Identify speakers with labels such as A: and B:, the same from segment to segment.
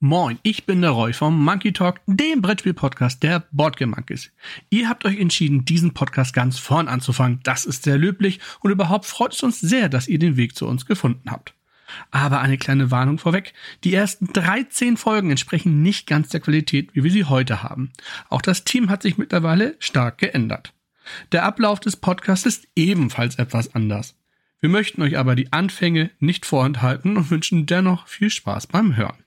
A: Moin, ich bin der Roy vom Monkey Talk, dem Brettspiel-Podcast der Boardgame Monkeys. Ihr habt euch entschieden, diesen Podcast ganz vorn anzufangen. Das ist sehr löblich und überhaupt freut es uns sehr, dass ihr den Weg zu uns gefunden habt. Aber eine kleine Warnung vorweg. Die ersten 13 Folgen entsprechen nicht ganz der Qualität, wie wir sie heute haben. Auch das Team hat sich mittlerweile stark geändert. Der Ablauf des Podcasts ist ebenfalls etwas anders. Wir möchten euch aber die Anfänge nicht vorenthalten und wünschen dennoch viel Spaß beim Hören.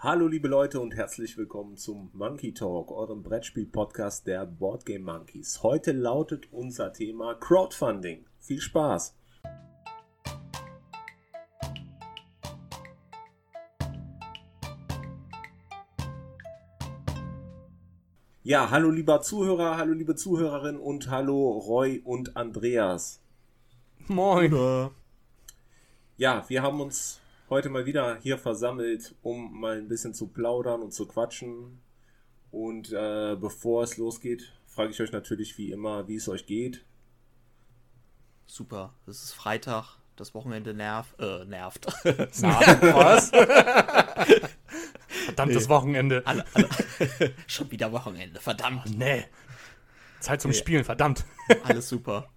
B: Hallo liebe Leute und herzlich willkommen zum Monkey Talk, eurem Brettspiel-Podcast der Boardgame Monkeys. Heute lautet unser Thema Crowdfunding. Viel Spaß! Ja, hallo lieber Zuhörer, hallo liebe Zuhörerin und hallo Roy und Andreas.
A: Moin.
B: Ja, wir haben uns heute mal wieder hier versammelt, um mal ein bisschen zu plaudern und zu quatschen. Und äh, bevor es losgeht, frage ich euch natürlich wie immer, wie es euch geht.
C: Super, es ist Freitag, das Wochenende nerv, äh, nervt.
A: Was? Verdammtes nee. Wochenende.
C: Alle, alle. Schon wieder Wochenende, verdammt.
A: Nee. Zeit zum nee. Spielen, verdammt.
C: Alles super.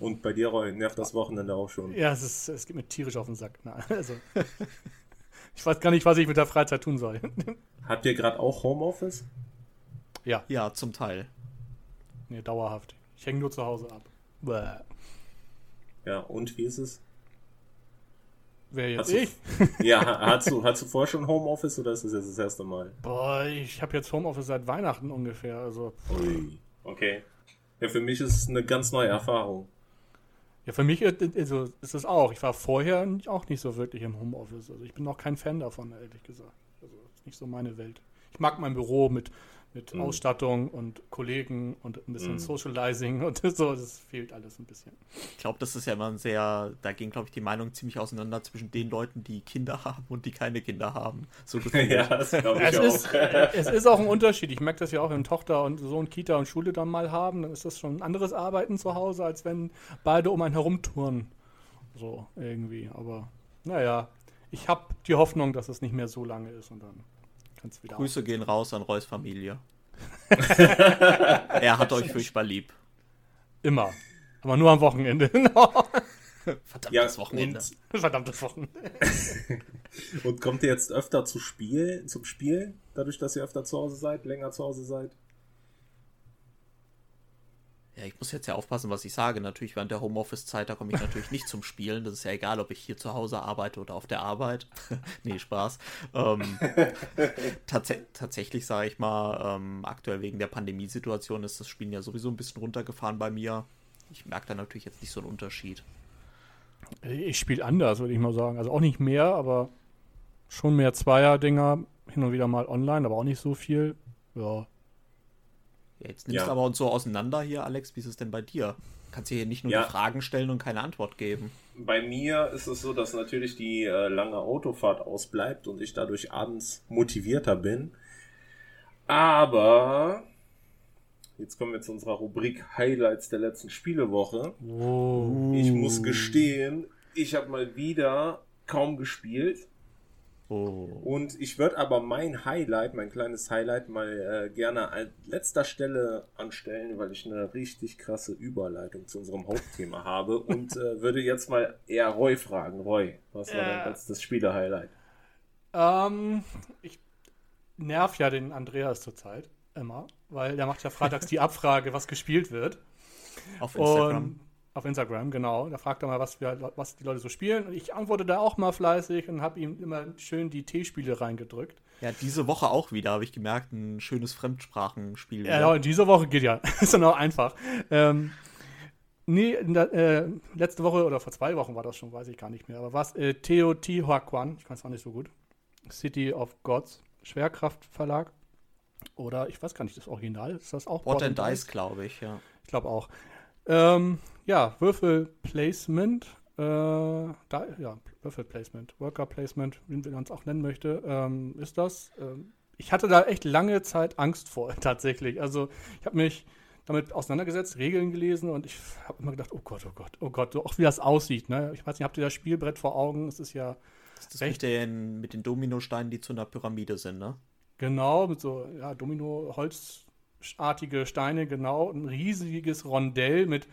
B: Und bei dir, Roy, nervt das Wochenende auch schon?
A: Ja, es, ist, es geht mir tierisch auf den Sack. Na, also, ich weiß gar nicht, was ich mit der Freizeit tun soll.
B: Habt ihr gerade auch Homeoffice?
C: Ja. Ja, zum Teil.
A: Nee, dauerhaft. Ich hänge nur zu Hause ab. Bäh.
B: Ja, und wie ist es?
A: Wer jetzt?
B: Hast ich? Du, ja, hast du, hast du vorher schon Homeoffice oder ist das jetzt das erste Mal?
A: Boah, ich habe jetzt Homeoffice seit Weihnachten ungefähr. Also.
B: Ui, okay. Ja, für mich ist es eine ganz neue Erfahrung.
A: Ja, für mich also, ist es auch. Ich war vorher auch nicht so wirklich im Homeoffice. Also ich bin auch kein Fan davon, ehrlich gesagt. Also ist nicht so meine Welt. Ich mag mein Büro mit mit mhm. Ausstattung und Kollegen und ein bisschen mhm. Socializing und so. Das fehlt alles ein bisschen.
C: Ich glaube, das ist ja immer ein sehr, da gehen, glaube ich, die Meinungen ziemlich auseinander zwischen den Leuten, die Kinder haben und die keine Kinder haben. So
B: ja, das glaube ich
A: es
B: auch.
A: Ist, es ist auch ein Unterschied. Ich merke das ja auch, wenn Tochter und Sohn Kita und Schule dann mal haben, dann ist das schon ein anderes Arbeiten zu Hause, als wenn beide um einen herumtouren. So irgendwie. Aber naja, ich habe die Hoffnung, dass es nicht mehr so lange ist und dann
C: kannst wieder Grüße auf. gehen raus an Reus Familie. er hat euch furchtbar lieb.
A: Immer. Aber nur am Wochenende.
C: Verdammtes ja, Wochenende.
A: Und, Verdammtes Wochenende.
B: und kommt ihr jetzt öfter zu Spiel, zum Spiel, dadurch, dass ihr öfter zu Hause seid, länger zu Hause seid?
C: Ja, ich muss jetzt ja aufpassen, was ich sage. Natürlich während der Homeoffice-Zeit, da komme ich natürlich nicht zum Spielen. Das ist ja egal, ob ich hier zu Hause arbeite oder auf der Arbeit. nee, Spaß. Ähm, tats tatsächlich sage ich mal, ähm, aktuell wegen der Pandemiesituation ist das Spielen ja sowieso ein bisschen runtergefahren bei mir. Ich merke da natürlich jetzt nicht so einen Unterschied.
A: Ich spiele anders, würde ich mal sagen. Also auch nicht mehr, aber schon mehr Zweier-Dinger. Hin und wieder mal online, aber auch nicht so viel. Ja,
C: ja, jetzt nimmst ja. du aber uns so auseinander hier, Alex. Wie ist es denn bei dir? Kannst du hier nicht nur ja. die Fragen stellen und keine Antwort geben?
B: Bei mir ist es so, dass natürlich die äh, lange Autofahrt ausbleibt und ich dadurch abends motivierter bin. Aber jetzt kommen wir zu unserer Rubrik Highlights der letzten Spielewoche.
A: Oh.
B: Ich muss gestehen, ich habe mal wieder kaum gespielt.
C: Oh.
B: Und ich würde aber mein Highlight, mein kleines Highlight mal äh, gerne an letzter Stelle anstellen, weil ich eine richtig krasse Überleitung zu unserem Hauptthema habe und äh, würde jetzt mal eher Roy fragen. Roy, was war äh, dein letztes Spiele-Highlight?
A: Ähm, ich nerv ja den Andreas zurzeit immer, weil der macht ja freitags die Abfrage, was gespielt wird.
C: Auf Instagram.
A: Und auf Instagram, genau. Da fragt er mal, was, wir, was die Leute so spielen. Und ich antworte da auch mal fleißig und habe ihm immer schön die T-Spiele reingedrückt.
C: Ja, diese Woche auch wieder, habe ich gemerkt, ein schönes Fremdsprachenspiel.
A: Ja, ja, diese Woche geht ja. ist dann auch einfach. Ähm, nee, der, äh, letzte Woche oder vor zwei Wochen war das schon, weiß ich gar nicht mehr. Aber was? Äh, Teotihuacan, ich kann es auch nicht so gut. City of Gods, Schwerkraftverlag. Oder ich weiß gar nicht, das Original, ist das auch?
C: Bot and Dice, glaube ich, ja.
A: Ich glaube auch. Ähm, ja, Würfelplacement. Äh, da, ja, Würfelplacement, Worker Placement, wie man es auch nennen möchte, ähm, ist das. Ähm, ich hatte da echt lange Zeit Angst vor, tatsächlich. Also, ich habe mich damit auseinandergesetzt, Regeln gelesen und ich habe immer gedacht, oh Gott, oh Gott, oh Gott, auch wie das aussieht. Ne? Ich weiß nicht, habt ihr das Spielbrett vor Augen? Es ist ja.
C: Das ist Recht. Mit den, mit den Dominosteinen, die zu einer Pyramide sind, ne?
A: Genau, mit so ja, Domino-holzartige Steine, genau. Ein riesiges Rondell mit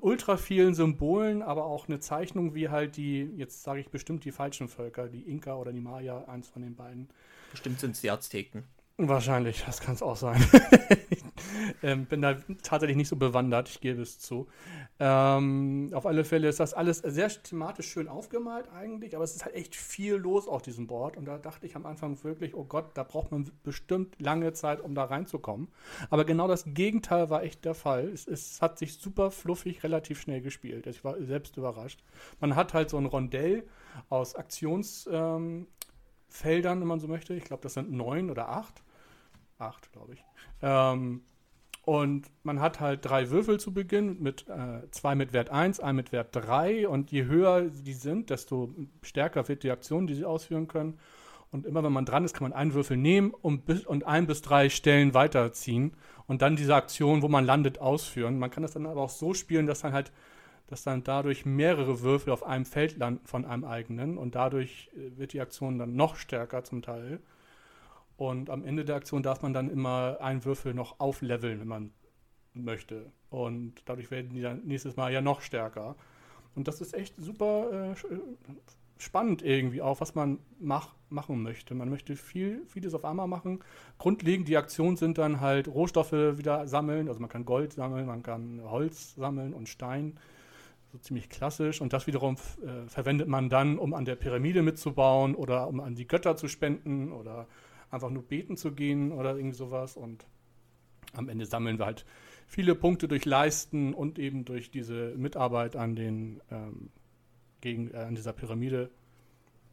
A: ultra vielen Symbolen, aber auch eine Zeichnung wie halt die, jetzt sage ich bestimmt die falschen Völker, die Inka oder die Maya, eins von den beiden.
C: Bestimmt sind es die Azteken.
A: Wahrscheinlich, das kann es auch sein. ähm, bin da tatsächlich nicht so bewandert, ich gebe es zu. Ähm, auf alle Fälle ist das alles sehr thematisch schön aufgemalt eigentlich, aber es ist halt echt viel los auf diesem Board und da dachte ich am Anfang wirklich, oh Gott, da braucht man bestimmt lange Zeit, um da reinzukommen. Aber genau das Gegenteil war echt der Fall. Es, es hat sich super fluffig relativ schnell gespielt. Ich war selbst überrascht. Man hat halt so ein Rondell aus Aktionsfeldern, ähm, wenn man so möchte. Ich glaube, das sind neun oder acht acht, glaube ich. Ähm, und man hat halt drei Würfel zu Beginn, mit, äh, zwei mit Wert 1, ein mit Wert 3. Und je höher die sind, desto stärker wird die Aktion, die sie ausführen können. Und immer wenn man dran ist, kann man einen Würfel nehmen und, bis, und ein bis drei Stellen weiterziehen und dann diese Aktion, wo man landet, ausführen. Man kann das dann aber auch so spielen, dass dann halt, dass dann dadurch mehrere Würfel auf einem Feld landen von einem eigenen und dadurch äh, wird die Aktion dann noch stärker zum Teil. Und am Ende der Aktion darf man dann immer einen Würfel noch aufleveln, wenn man möchte. Und dadurch werden die dann nächstes Mal ja noch stärker. Und das ist echt super äh, spannend irgendwie auch, was man mach, machen möchte. Man möchte viel, vieles auf einmal machen. Grundlegend die Aktionen sind dann halt Rohstoffe wieder sammeln. Also man kann Gold sammeln, man kann Holz sammeln und Stein. So ziemlich klassisch. Und das wiederum äh, verwendet man dann, um an der Pyramide mitzubauen oder um an die Götter zu spenden oder einfach nur beten zu gehen oder irgendwie sowas. Und am Ende sammeln wir halt viele Punkte durch Leisten und eben durch diese Mitarbeit an den ähm, gegen, äh, an dieser Pyramide.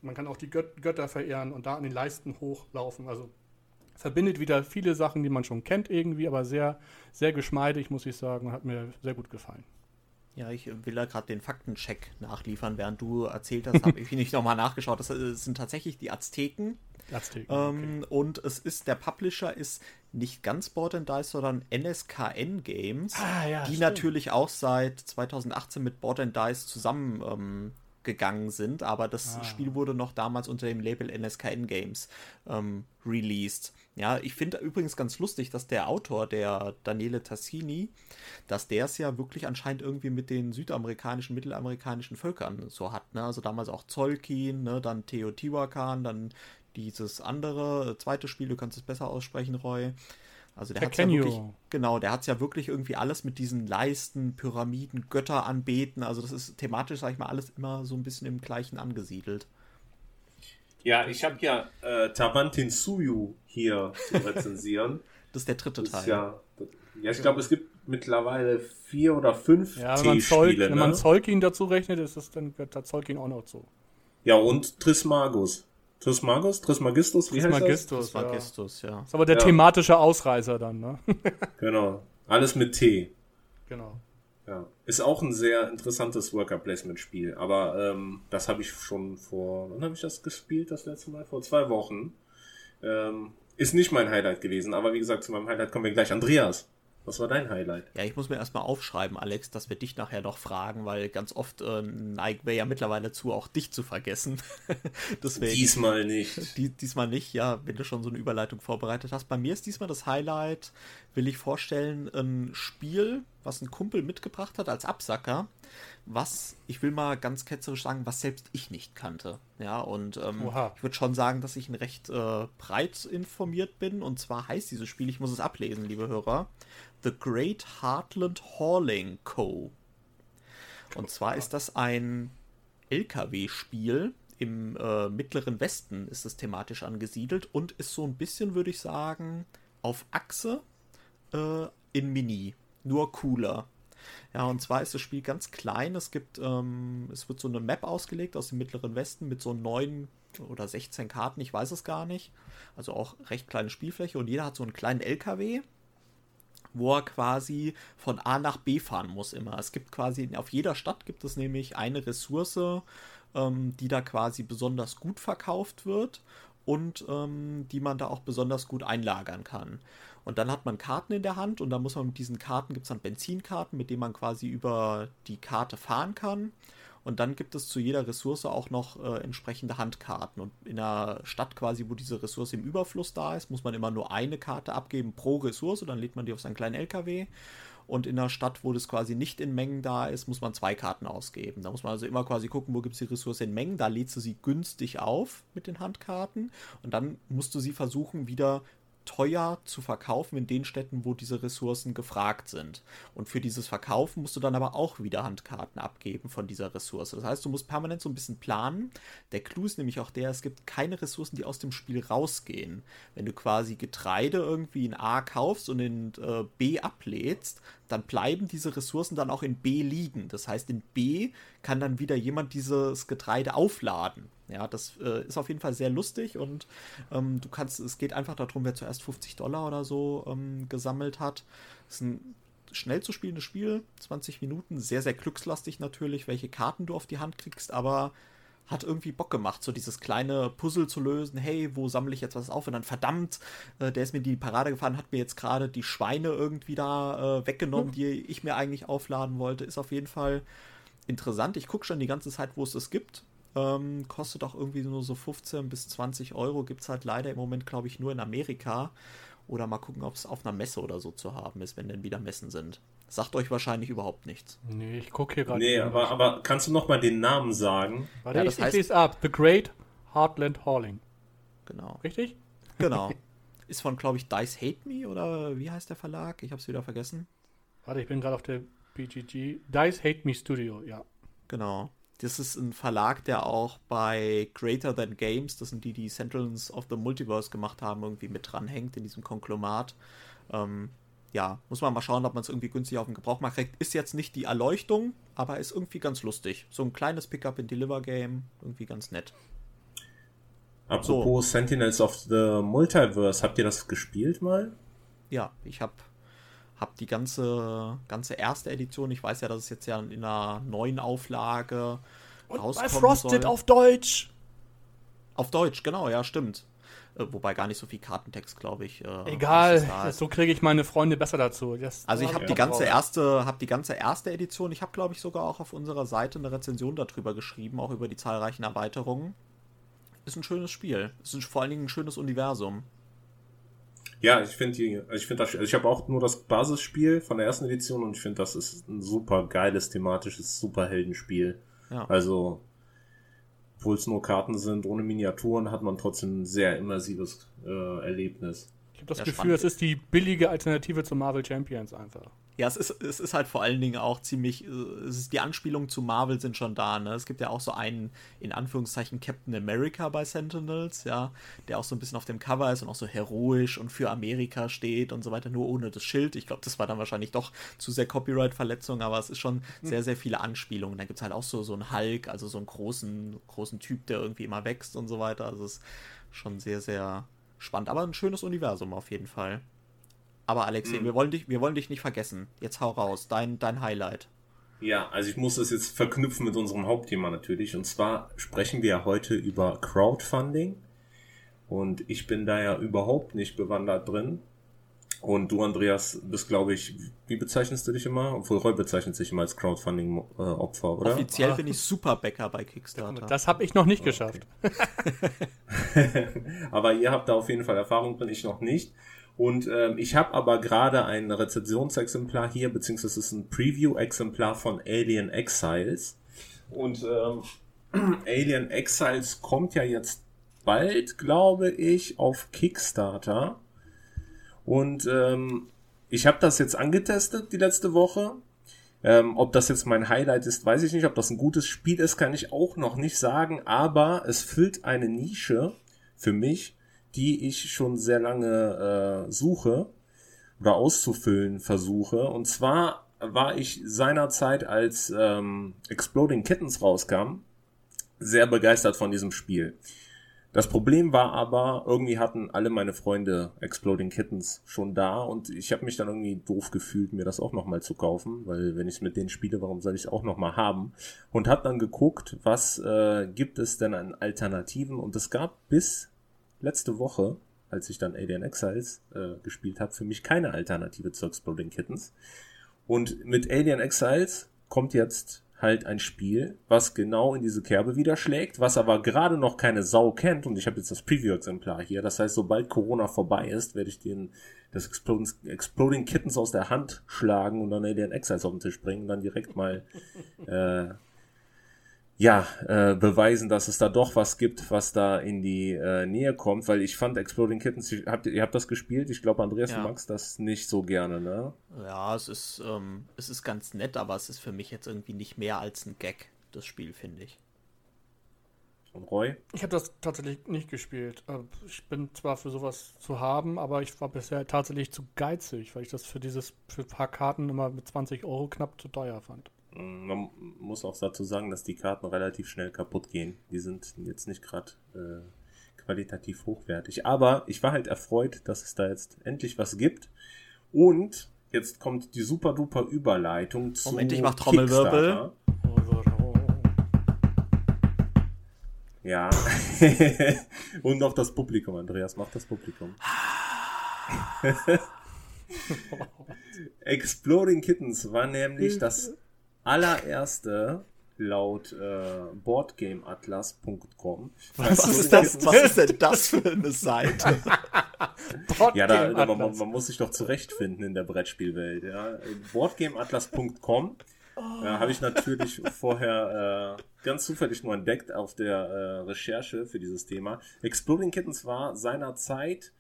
A: Man kann auch die Göt Götter verehren und da an den Leisten hochlaufen. Also verbindet wieder viele Sachen, die man schon kennt irgendwie, aber sehr, sehr geschmeidig, muss ich sagen, hat mir sehr gut gefallen.
C: Ja, ich will da gerade den Faktencheck nachliefern. Während du erzählt hast, habe ich nicht nochmal nachgeschaut. Das sind tatsächlich die Azteken. Azteken ähm, okay. Und es ist, der Publisher ist nicht ganz Board and Dice, sondern NSKN Games, ah, ja, die stimmt. natürlich auch seit 2018 mit Board and Dice zusammen ähm, gegangen sind, aber das ah. Spiel wurde noch damals unter dem Label NSKN Games ähm, released. Ja, ich finde übrigens ganz lustig, dass der Autor, der Daniele Tassini, dass der es ja wirklich anscheinend irgendwie mit den südamerikanischen, mittelamerikanischen Völkern so hat. Ne? Also damals auch Zolkin, ne? dann Teotihuacan, dann dieses andere äh, zweite Spiel, du kannst es besser aussprechen, Roy. Also der hat ja wirklich, genau, der hat ja wirklich irgendwie alles mit diesen Leisten, Pyramiden, Götter anbeten. Also das ist thematisch, sag ich mal, alles immer so ein bisschen im gleichen angesiedelt.
B: Ja, ich habe ja äh, Tavantin Suyu hier zu rezensieren.
C: das ist der dritte Teil.
B: Ja, ja, ich glaube, es gibt mittlerweile vier oder fünf
A: ja, wenn man, Zeug, ne? wenn man Zolkin dazu rechnet, ist es dann gehört da Zolkin auch noch zu.
B: Ja, und Trismagus. Trismagus? Trismagistus?
A: Wie Trismagistus, heißt das? Trismagistus, ja. ja. Ist aber der ja. thematische Ausreißer dann, ne?
B: genau. Alles mit T.
A: Genau.
B: Ja. Ist auch ein sehr interessantes Worker Placement Spiel, aber ähm, das habe ich schon vor, wann habe ich das gespielt das letzte Mal? Vor zwei Wochen. Ähm, ist nicht mein Highlight gewesen, aber wie gesagt, zu meinem Highlight kommen wir gleich. Andreas, was war dein Highlight?
C: Ja, ich muss mir erstmal aufschreiben, Alex, dass wir dich nachher noch fragen, weil ganz oft äh, neigen wir ja mittlerweile zu, auch dich zu vergessen.
B: Deswegen, diesmal nicht.
C: Die, diesmal nicht, ja, wenn du schon so eine Überleitung vorbereitet hast. Bei mir ist diesmal das Highlight, will ich vorstellen, ein Spiel, was ein Kumpel mitgebracht hat als Absacker, was, ich will mal ganz ketzerisch sagen, was selbst ich nicht kannte. Ja, und ähm, ich würde schon sagen, dass ich ein recht äh, breit informiert bin. Und zwar heißt dieses Spiel, ich muss es ablesen, liebe Hörer, The Great Heartland Hauling Co. Und zwar ist das ein LKW-Spiel. Im äh, mittleren Westen ist es thematisch angesiedelt und ist so ein bisschen, würde ich sagen, auf Achse äh, in Mini. Nur cooler. Ja, und zwar ist das Spiel ganz klein. Es gibt, ähm, es wird so eine Map ausgelegt aus dem Mittleren Westen mit so neun oder 16 Karten, ich weiß es gar nicht. Also auch recht kleine Spielfläche und jeder hat so einen kleinen LKW, wo er quasi von A nach B fahren muss immer. Es gibt quasi, auf jeder Stadt gibt es nämlich eine Ressource, ähm, die da quasi besonders gut verkauft wird und ähm, die man da auch besonders gut einlagern kann. Und dann hat man Karten in der Hand und da muss man mit diesen Karten, gibt es dann Benzinkarten, mit denen man quasi über die Karte fahren kann. Und dann gibt es zu jeder Ressource auch noch äh, entsprechende Handkarten. Und in einer Stadt quasi, wo diese Ressource im Überfluss da ist, muss man immer nur eine Karte abgeben pro Ressource. Dann lädt man die auf seinen kleinen LKW. Und in einer Stadt, wo das quasi nicht in Mengen da ist, muss man zwei Karten ausgeben. Da muss man also immer quasi gucken, wo gibt es die Ressource in Mengen. Da lädst du sie günstig auf mit den Handkarten. Und dann musst du sie versuchen, wieder teuer zu verkaufen in den Städten, wo diese Ressourcen gefragt sind. Und für dieses Verkaufen musst du dann aber auch wieder Handkarten abgeben von dieser Ressource. Das heißt, du musst permanent so ein bisschen planen. Der Clou ist nämlich auch der, es gibt keine Ressourcen, die aus dem Spiel rausgehen. Wenn du quasi Getreide irgendwie in A kaufst und in äh, B ablädst, dann bleiben diese Ressourcen dann auch in B liegen. Das heißt, in B kann dann wieder jemand dieses Getreide aufladen. Ja, das äh, ist auf jeden Fall sehr lustig und ähm, du kannst, es geht einfach darum, wer zuerst 50 Dollar oder so ähm, gesammelt hat. Es ist ein schnell zu spielendes Spiel, 20 Minuten, sehr, sehr glückslastig natürlich, welche Karten du auf die Hand kriegst, aber hat irgendwie Bock gemacht, so dieses kleine Puzzle zu lösen. Hey, wo sammle ich jetzt was auf? Und dann verdammt, äh, der ist mir in die Parade gefahren, hat mir jetzt gerade die Schweine irgendwie da äh, weggenommen, hm. die ich mir eigentlich aufladen wollte. Ist auf jeden Fall interessant. Ich gucke schon die ganze Zeit, wo es es gibt. Ähm, kostet auch irgendwie nur so 15 bis 20 Euro. Gibt es halt leider im Moment, glaube ich, nur in Amerika. Oder mal gucken, ob es auf einer Messe oder so zu haben ist, wenn denn wieder Messen sind. Sagt euch wahrscheinlich überhaupt nichts.
A: Nee, ich gucke hier gerade.
B: Nee, aber, aber kannst du noch mal den Namen sagen?
A: Warte, ja, das ich, heißt, ich lese ab. The Great Heartland Hauling.
C: Genau.
A: Richtig?
C: Genau. Ist von, glaube ich, Dice Hate Me oder wie heißt der Verlag? Ich habe es wieder vergessen.
A: Warte, ich bin gerade auf der BGG. Dice Hate Me Studio, ja.
C: Genau. Das ist ein Verlag, der auch bei Greater Than Games, das sind die, die Centrals of the Multiverse gemacht haben, irgendwie mit dranhängt in diesem Konglomat. Ähm, ja, muss man mal schauen, ob man es irgendwie günstig auf den Gebrauchmarkt kriegt. Ist jetzt nicht die Erleuchtung, aber ist irgendwie ganz lustig. So ein kleines Pickup in Deliver Game, irgendwie ganz nett.
B: Apropos so. Sentinels of the Multiverse, habt ihr das gespielt mal?
C: Ja, ich habe hab die ganze, ganze erste Edition. Ich weiß ja, dass es jetzt ja in einer neuen Auflage
A: Und rauskommen bei Frosted soll. auf Deutsch.
C: Auf Deutsch, genau, ja, stimmt. Äh, wobei gar nicht so viel Kartentext, glaube ich.
A: Äh, Egal, so kriege ich meine Freunde besser dazu.
C: Das also ich habe die ganze erste, habe die ganze erste Edition. Ich habe, glaube ich, sogar auch auf unserer Seite eine Rezension darüber geschrieben, auch über die zahlreichen Erweiterungen. Ist ein schönes Spiel. Ist vor allen Dingen ein schönes Universum.
B: Ja, ich finde die, ich finde das, also ich habe auch nur das Basisspiel von der ersten Edition und ich finde, das ist ein super geiles thematisches Superheldenspiel. Ja. Also obwohl es nur Karten sind, ohne Miniaturen, hat man trotzdem ein sehr immersives äh, Erlebnis.
A: Ich habe das ja, Gefühl, es ist die billige Alternative zu Marvel Champions einfach.
C: Ja, es ist, es ist halt vor allen Dingen auch ziemlich, äh, ist, die Anspielungen zu Marvel sind schon da, ne? Es gibt ja auch so einen, in Anführungszeichen, Captain America bei Sentinels, ja, der auch so ein bisschen auf dem Cover ist und auch so heroisch und für Amerika steht und so weiter, nur ohne das Schild. Ich glaube, das war dann wahrscheinlich doch zu sehr Copyright-Verletzung, aber es ist schon hm. sehr, sehr viele Anspielungen. Da gibt es halt auch so, so einen Hulk, also so einen großen, großen Typ, der irgendwie immer wächst und so weiter. Also es ist schon sehr, sehr spannend, aber ein schönes Universum auf jeden Fall. Aber Alexei, mhm. wir, wollen dich, wir wollen dich nicht vergessen. Jetzt hau raus, dein, dein Highlight.
B: Ja, also ich muss das jetzt verknüpfen mit unserem Hauptthema natürlich. Und zwar sprechen wir ja heute über Crowdfunding. Und ich bin da ja überhaupt nicht bewandert drin. Und du, Andreas, bist, glaube ich, wie bezeichnest du dich immer? Obwohl Roy bezeichnet sich immer als Crowdfunding-Opfer, oder?
C: Offiziell bin ich Superbäcker bei Kickstarter.
A: Das habe ich noch nicht geschafft.
B: Okay. Aber ihr habt da auf jeden Fall Erfahrung drin, ich noch nicht. Und ähm, ich habe aber gerade ein Rezensionsexemplar hier, beziehungsweise es ist ein Preview-Exemplar von Alien Exiles. Und ähm, Alien Exiles kommt ja jetzt bald, glaube ich, auf Kickstarter. Und ähm, ich habe das jetzt angetestet die letzte Woche. Ähm, ob das jetzt mein Highlight ist, weiß ich nicht. Ob das ein gutes Spiel ist, kann ich auch noch nicht sagen. Aber es füllt eine Nische für mich, die ich schon sehr lange äh, suche oder auszufüllen versuche. Und zwar war ich seinerzeit, als ähm, Exploding Kittens rauskam, sehr begeistert von diesem Spiel. Das Problem war aber, irgendwie hatten alle meine Freunde Exploding Kittens schon da und ich habe mich dann irgendwie doof gefühlt, mir das auch nochmal zu kaufen, weil wenn ich es mit denen spiele, warum soll ich es auch nochmal haben? Und habe dann geguckt, was äh, gibt es denn an Alternativen und es gab bis letzte Woche, als ich dann Alien Exiles äh, gespielt habe, für mich keine Alternative zu Exploding Kittens. Und mit Alien Exiles kommt jetzt halt ein Spiel, was genau in diese Kerbe wieder schlägt, was aber gerade noch keine Sau kennt. Und ich habe jetzt das Preview-Exemplar hier. Das heißt, sobald Corona vorbei ist, werde ich den das Exploding, Exploding Kittens aus der Hand schlagen und dann Alien Exiles auf den Tisch bringen und dann direkt mal äh, ja, äh, beweisen, dass es da doch was gibt, was da in die äh, Nähe kommt, weil ich fand Exploding Kittens, ihr habt, ihr habt das gespielt, ich glaube Andreas, ja. du magst das nicht so gerne, ne?
C: Ja, es ist, ähm, es ist ganz nett, aber es ist für mich jetzt irgendwie nicht mehr als ein Gag, das Spiel, finde ich.
B: Und Roy?
A: Ich habe das tatsächlich nicht gespielt. Äh, ich bin zwar für sowas zu haben, aber ich war bisher tatsächlich zu geizig, weil ich das für dieses, für ein paar Karten immer mit 20 Euro knapp zu teuer fand.
B: Man muss auch dazu sagen, dass die Karten relativ schnell kaputt gehen. Die sind jetzt nicht gerade äh, qualitativ hochwertig. Aber ich war halt erfreut, dass es da jetzt endlich was gibt. Und jetzt kommt die super duper Überleitung zu.
C: Moment, ich mach Trommelwirbel.
B: Ja. Und noch das Publikum, Andreas, mach das Publikum. Exploding Kittens war nämlich das allererste laut äh, boardgameatlas.com.
C: Was, ist das, was ist denn das für eine Seite?
B: ja, da, da man, man, muss sich doch zurechtfinden in der Brettspielwelt. Ja. Boardgameatlas.com oh. äh, habe ich natürlich vorher äh, ganz zufällig nur entdeckt auf der äh, Recherche für dieses Thema. Exploding Kittens war seinerzeit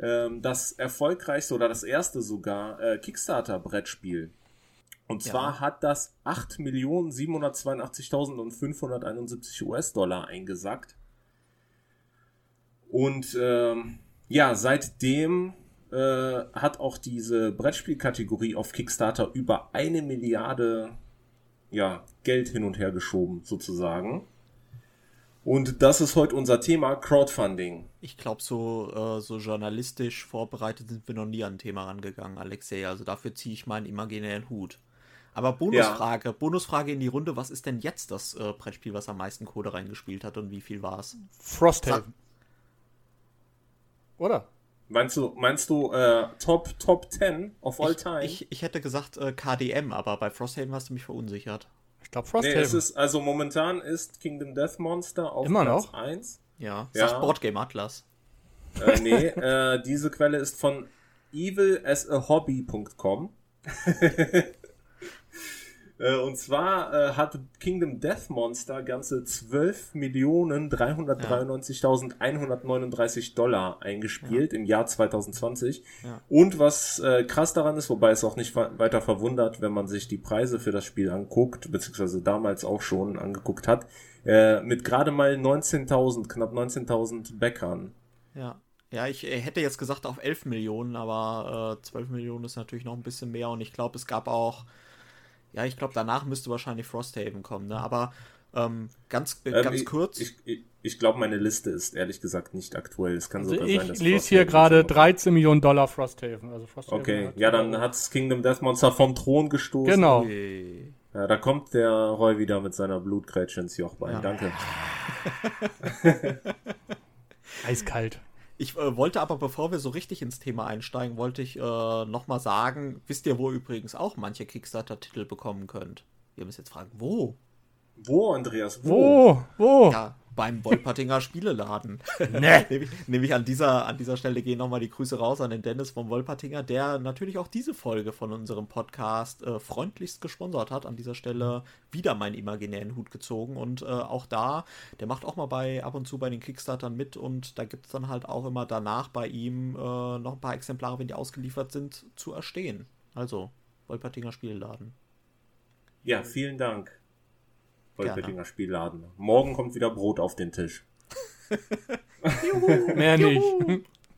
B: ähm, das erfolgreichste oder das erste sogar äh, Kickstarter-Brettspiel und zwar ja. hat das 8.782.571 US-Dollar eingesackt. Und ähm, ja, seitdem äh, hat auch diese Brettspielkategorie auf Kickstarter über eine Milliarde ja, Geld hin und her geschoben, sozusagen. Und das ist heute unser Thema Crowdfunding.
C: Ich glaube, so, äh, so journalistisch vorbereitet sind wir noch nie an ein Thema rangegangen, Alexei. Also dafür ziehe ich meinen imaginären Hut. Aber Bonusfrage, ja. Bonusfrage in die Runde, was ist denn jetzt das äh, Brettspiel, was am meisten Kohle reingespielt hat und wie viel war es?
A: Frosthaven.
B: Oder? Meinst du, meinst du äh, Top, Top 10 of all
C: ich,
B: time?
C: Ich, ich hätte gesagt äh, KDM, aber bei Frosthaven hast du mich verunsichert.
A: Ich glaube Frosthaven. Nee, es
B: ist, also momentan ist Kingdom Death Monster auf
A: Immer Platz noch?
B: 1.
C: Ja, ja. sagt Boardgame Atlas.
B: Äh, nee, äh, diese Quelle ist von evilasahobby.com. Äh, und zwar äh, hat Kingdom Death Monster ganze 12.393.139 Dollar eingespielt ja. im Jahr 2020. Ja. Und was äh, krass daran ist, wobei es auch nicht weiter verwundert, wenn man sich die Preise für das Spiel anguckt, beziehungsweise damals auch schon angeguckt hat, äh, mit gerade mal 19.000, knapp 19.000 Bäckern.
C: Ja. Ja, ich hätte jetzt gesagt auf 11 Millionen, aber äh, 12 Millionen ist natürlich noch ein bisschen mehr und ich glaube, es gab auch ja, ich glaube, danach müsste wahrscheinlich Frosthaven kommen, ne? Aber ähm, ganz, äh, ähm, ganz kurz.
B: Ich, ich, ich glaube, meine Liste ist ehrlich gesagt nicht aktuell. Es kann also sogar
A: ich sein, dass. Ich lese hier gerade 13 Millionen Dollar Frosthaven. Also
B: Frosthaven okay, ja, dann hat Kingdom Death Monster vom Thron gestoßen.
A: Genau.
B: Ja, da kommt der Roy wieder mit seiner Blutgrätsche ins Jochbein. Ja. Danke.
A: Eiskalt.
C: Ich äh, wollte aber, bevor wir so richtig ins Thema einsteigen, wollte ich äh, nochmal sagen, wisst ihr, wo ihr übrigens auch manche Kickstarter-Titel bekommen könnt? Wir müssen jetzt fragen, wo?
B: Wo, Andreas?
A: Wo? Wo? wo?
C: Ja, beim Wolpertinger Spieleladen. Nee. nämlich, nämlich an dieser, an dieser Stelle gehen nochmal die Grüße raus an den Dennis vom Wolpertinger, der natürlich auch diese Folge von unserem Podcast äh, freundlichst gesponsert hat. An dieser Stelle wieder meinen imaginären Hut gezogen und äh, auch da, der macht auch mal bei ab und zu bei den Kickstartern mit und da gibt es dann halt auch immer danach bei ihm äh, noch ein paar Exemplare, wenn die ausgeliefert sind, zu erstehen. Also, Wolpertinger Spielladen.
B: Ja, vielen Dank. Wolpertinger Spielladen. Morgen kommt wieder Brot auf den Tisch.
A: Juhu, mehr nicht.